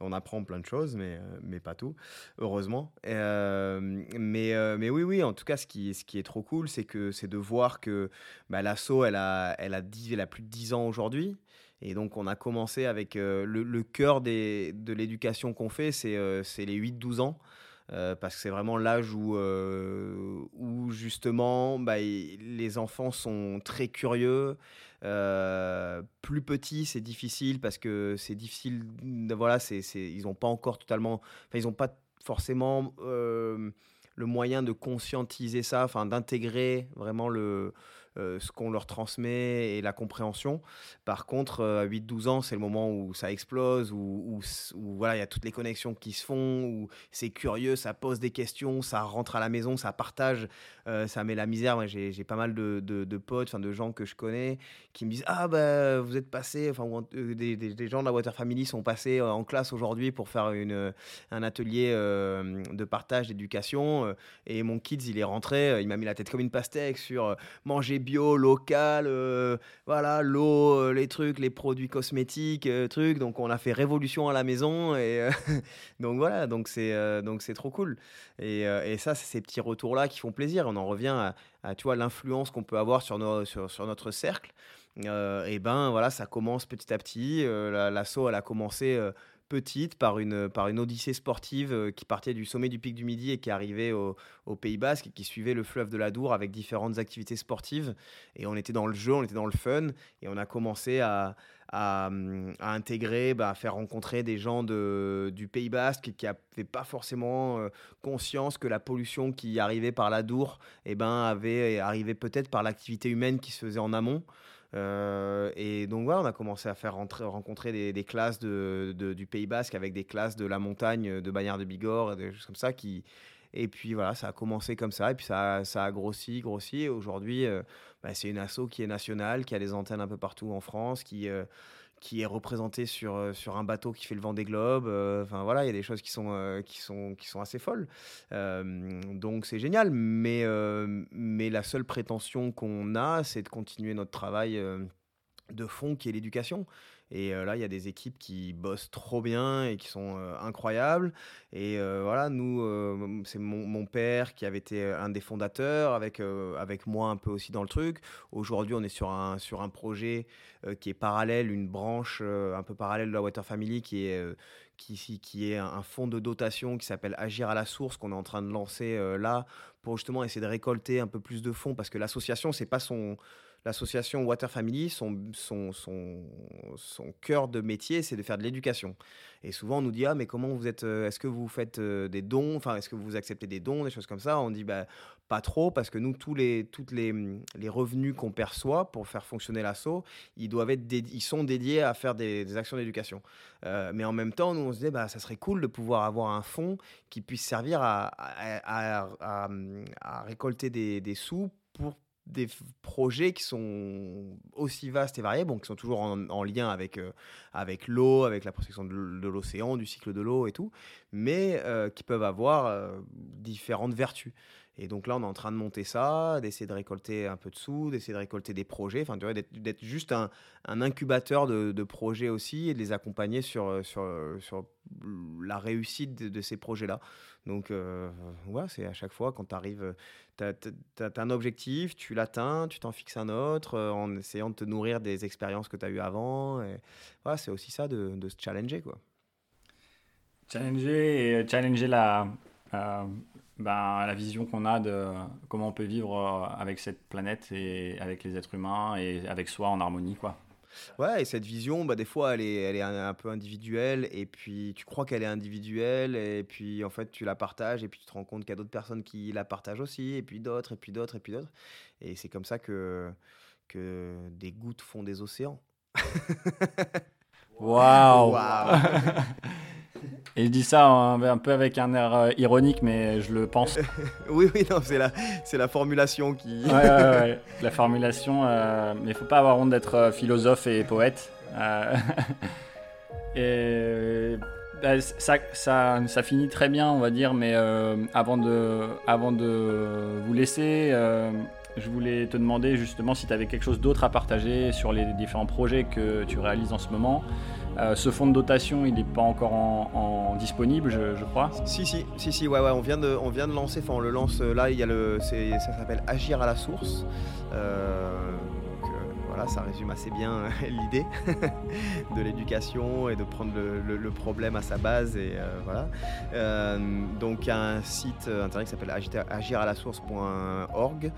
On apprend plein de choses, mais euh, mais pas tout, heureusement. Euh, mais euh, mais oui oui, en tout cas, ce qui ce qui est trop cool, c'est de voir que bah, l'asso, elle a elle a 10, elle a plus de 10 ans aujourd'hui. Et donc, on a commencé avec le, cœur des, de l'éducation qu'on fait, c'est les 8-12 ans. Euh, parce que c'est vraiment l'âge où, euh, justement bah, les enfants sont très curieux. Euh, plus petits, c'est difficile parce que c'est difficile. Voilà, c'est, ils n'ont pas encore totalement. ils n'ont pas forcément le moyen de conscientiser ça, d'intégrer vraiment le, ce qu'on leur transmet et la compréhension. Par contre, euh, à 8-12 ans, c'est le moment où ça explose, où, voilà, il y a toutes les connexions qui se font, où c'est curieux, ça pose des questions, ça rentre à la maison, ça partage, euh, ça met la misère. Moi, j'ai pas mal de, de, potes, de gens que je connais qui me disent Ah, bah, vous êtes passé, enfin, des, des, gens de la Water Family sont passés en classe aujourd'hui pour faire une, un atelier de partage d'éducation. et mon kids, il est rentré, il m'a mis la tête comme une pastèque sur manger bio, local, euh, voilà, l'eau, euh, les trucs, les produits cosmétiques, euh, trucs. Donc on a fait révolution à la maison et <laughs> donc voilà, donc c'est donc c'est trop cool. Et, et ça, c'est ces petits retours là qui font plaisir. En revient à, vois l'influence qu'on peut avoir sur, notre cercle. et ben voilà, ça commence petit à petit. L'assaut, elle a commencé petite par une, par une odyssée sportive euh, qui partait du sommet du pic du Midi et qui arrivait au, Pays Basque et qui suivait le fleuve de la Dour avec différentes activités sportives. Et on était dans le jeu, on était dans le fun et on a commencé à, à, intégrer, bah, à faire rencontrer des gens de, du Pays Basque qui n'avaient pas forcément euh, conscience que la pollution qui arrivait par la Dour eh ben, avait arrivé peut-être par l'activité humaine qui se faisait en amont. Euh, et donc voilà, on a commencé à faire rencontrer des, classes du Pays Basque avec des classes de la montagne, de Bagnères de Bigorre, des choses comme ça. Et puis voilà, ça a commencé comme ça, et puis ça, a grossi, grossi. Et aujourd'hui, euh, bah, c'est une asso qui est nationale, qui a des antennes un peu partout en France, qui euh, qui est représenté sur, euh, sur un bateau qui fait le vent des globes. Euh, enfin voilà, il y a des choses qui sont, euh, qui sont, qui sont assez folles. donc c'est génial, mais, mais la seule prétention qu'on a, c'est de continuer notre travail de fond qui est l'éducation. Et là, il y a des équipes qui bossent trop bien et qui sont incroyables. Et voilà, nous, c'est mon, père qui avait été un des fondateurs, avec, avec moi un peu aussi dans le truc. Aujourd'hui, on est sur un, sur un projet qui est parallèle, une branche un peu parallèle de la Water Family qui est, qui, qui est un fonds de dotation qui s'appelle Agir à la source qu'on est en train de lancer là pour justement essayer de récolter un peu plus de fonds parce que l'association, c'est pas son l'association Water Family, son, son, cœur de métier, c'est de faire de l'éducation. Et souvent, on nous dit Ah, mais comment vous êtes euh, Est-ce que vous faites euh, des dons? Enfin, est-ce que vous acceptez des dons Des choses comme ça? On dit bah, Pas trop, parce que nous, tous les, toutes les, les revenus qu'on perçoit pour faire fonctionner l'assaut, ils, ils sont dédiés à faire des, actions d'éducation. Euh, mais en même temps, nous, on se dit bah, Ça serait cool de pouvoir avoir un fonds qui puisse servir à, à, à, à récolter des, des sous pour des projets qui sont aussi vastes et variés, bon, qui sont toujours en, lien avec, euh, avec l'eau, avec la protection de, l'océan, du cycle de l'eau et tout, mais euh, qui peuvent avoir euh, différentes vertus. Et donc là, on est en train de monter ça, d'essayer de récolter un peu de sous, d'essayer de récolter des projets, enfin, d'être juste un, incubateur de, projets aussi et de les accompagner sur, sur, sur la réussite de, ces projets-là. Donc, euh, c'est à chaque fois quand tu arrives, tu as, un objectif, tu l'atteins, tu t'en fixes un autre euh, en essayant de te nourrir des expériences que tu as eues avant. C'est aussi ça de, se challenger. Quoi. Challenger et challenger la, euh, ben, la vision qu'on a de comment on peut vivre euh, avec cette planète et avec les êtres humains et avec soi en harmonie. quoi. Ouais, et cette vision, bah, des fois, elle est, elle est un, peu individuelle, et puis tu crois qu'elle est individuelle, et puis en fait, tu la partages, et puis tu te rends compte qu'il y a d'autres personnes qui la partagent aussi, et puis d'autres, et puis d'autres, et puis d'autres. Et c'est comme ça que, que des gouttes font des océans. Waouh! <laughs> Et je dis ça un, peu avec un air euh, ironique, mais je le pense. <laughs> oui, oui, non, c'est la, c'est la formulation qui. ouais, ouais, ouais, la formulation. Euh, mais il faut pas avoir honte d'être euh, philosophe et poète. <laughs> et bah, ça, ça, ça, finit très bien, on va dire, mais avant, de, avant de vous laisser, je voulais te demander justement si tu avais quelque chose d'autre à partager sur les différents projets que tu réalises en ce moment. Euh, ce fonds de dotation, il n'est pas encore en, disponible, je, crois. Si, si, si, si, ouais, ouais, on vient de, on vient de lancer, enfin on le lance euh, là, il y a le, ça s'appelle Agir à la source. Euh, ça résume assez bien euh, <laughs> l'idée <laughs> de l'éducation et de prendre le, problème à sa base. Et, euh, voilà. Euh, donc, il y a un site internet qui s'appelle agiralasource.org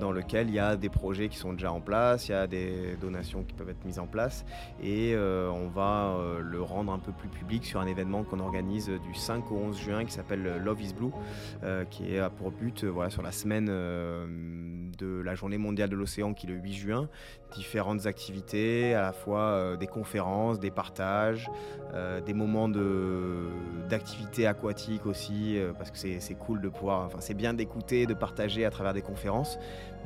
dans lequel il y a des projets qui sont déjà en place, il y a des donations qui peuvent être mises en place et on va le rendre un peu plus public sur un événement qu'on organise du 5 au 11 juin qui s'appelle Love is Blue, qui est pour but voilà, sur la semaine de la journée mondiale de l'océan qui est le 8 juin, différentes activités, à la fois euh, des conférences, des partages, euh, des moments d'activité aquatique aussi, euh, parce que c'est cool de pouvoir, enfin c'est bien d'écouter, de partager à travers des conférences,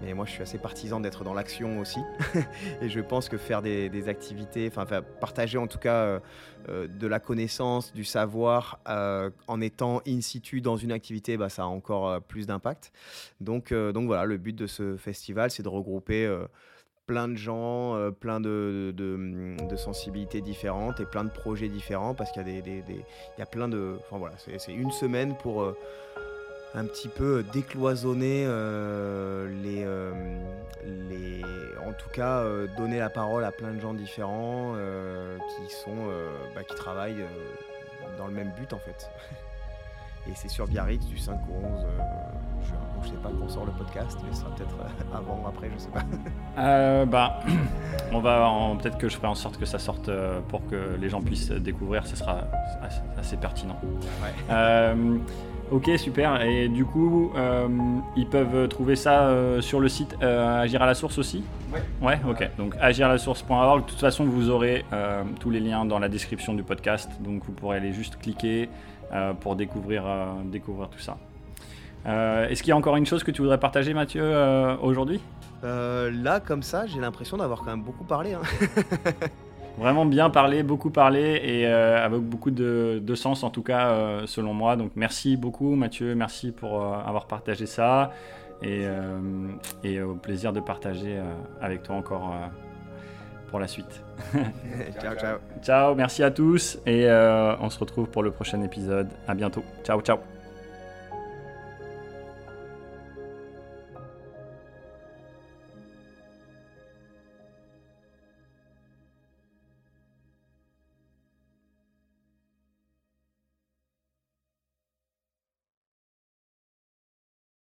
mais moi je suis assez partisan d'être dans l'action aussi, <laughs> et je pense que faire des, activités, enfin partager en tout cas de la connaissance, du savoir en étant in situ dans une activité, bah, ça a encore plus d'impact. Donc, donc voilà, le but de ce festival, c'est de regrouper plein de gens, euh, plein de, de, sensibilités différentes et plein de projets différents parce qu'il y a, des, il y a plein de... Enfin voilà, c'est une semaine pour euh, un petit peu décloisonner euh, les, les... En tout cas, donner la parole à plein de gens différents qui sont... Bah, qui travaillent dans le même but en fait. <laughs> Et c'est sur Biarritz du 5 au 11 juin. je sais pas quand sort le podcast, mais ce sera peut-être euh, avant ou après, je sais pas. <laughs> Euh, bah, on va peut-être que je ferai en sorte que ça sorte euh, pour que les gens puissent découvrir. Ce sera assez, pertinent. ok, super. Et du coup, ils peuvent trouver ça sur le site Agir à la source aussi? Ouais. Ouais, ok. Donc agiralasource.org. De toute façon, vous aurez tous les liens dans la description du podcast. Donc vous pourrez aller juste cliquer. Euh, pour découvrir, euh, découvrir tout ça. Euh, est-ce qu'il y a encore une chose que tu voudrais partager, Mathieu, aujourd'hui? Là, comme ça, j'ai l'impression d'avoir quand même beaucoup parlé. Hein. <laughs> Vraiment bien parlé, beaucoup parlé et avec beaucoup de, sens en tout cas selon moi. Donc merci beaucoup Mathieu, merci pour avoir partagé ça et, et, au plaisir de partager avec toi encore pour la suite. <laughs> ciao, ciao. Ciao, merci à tous et euh, on se retrouve pour le prochain épisode. À bientôt. Ciao, ciao.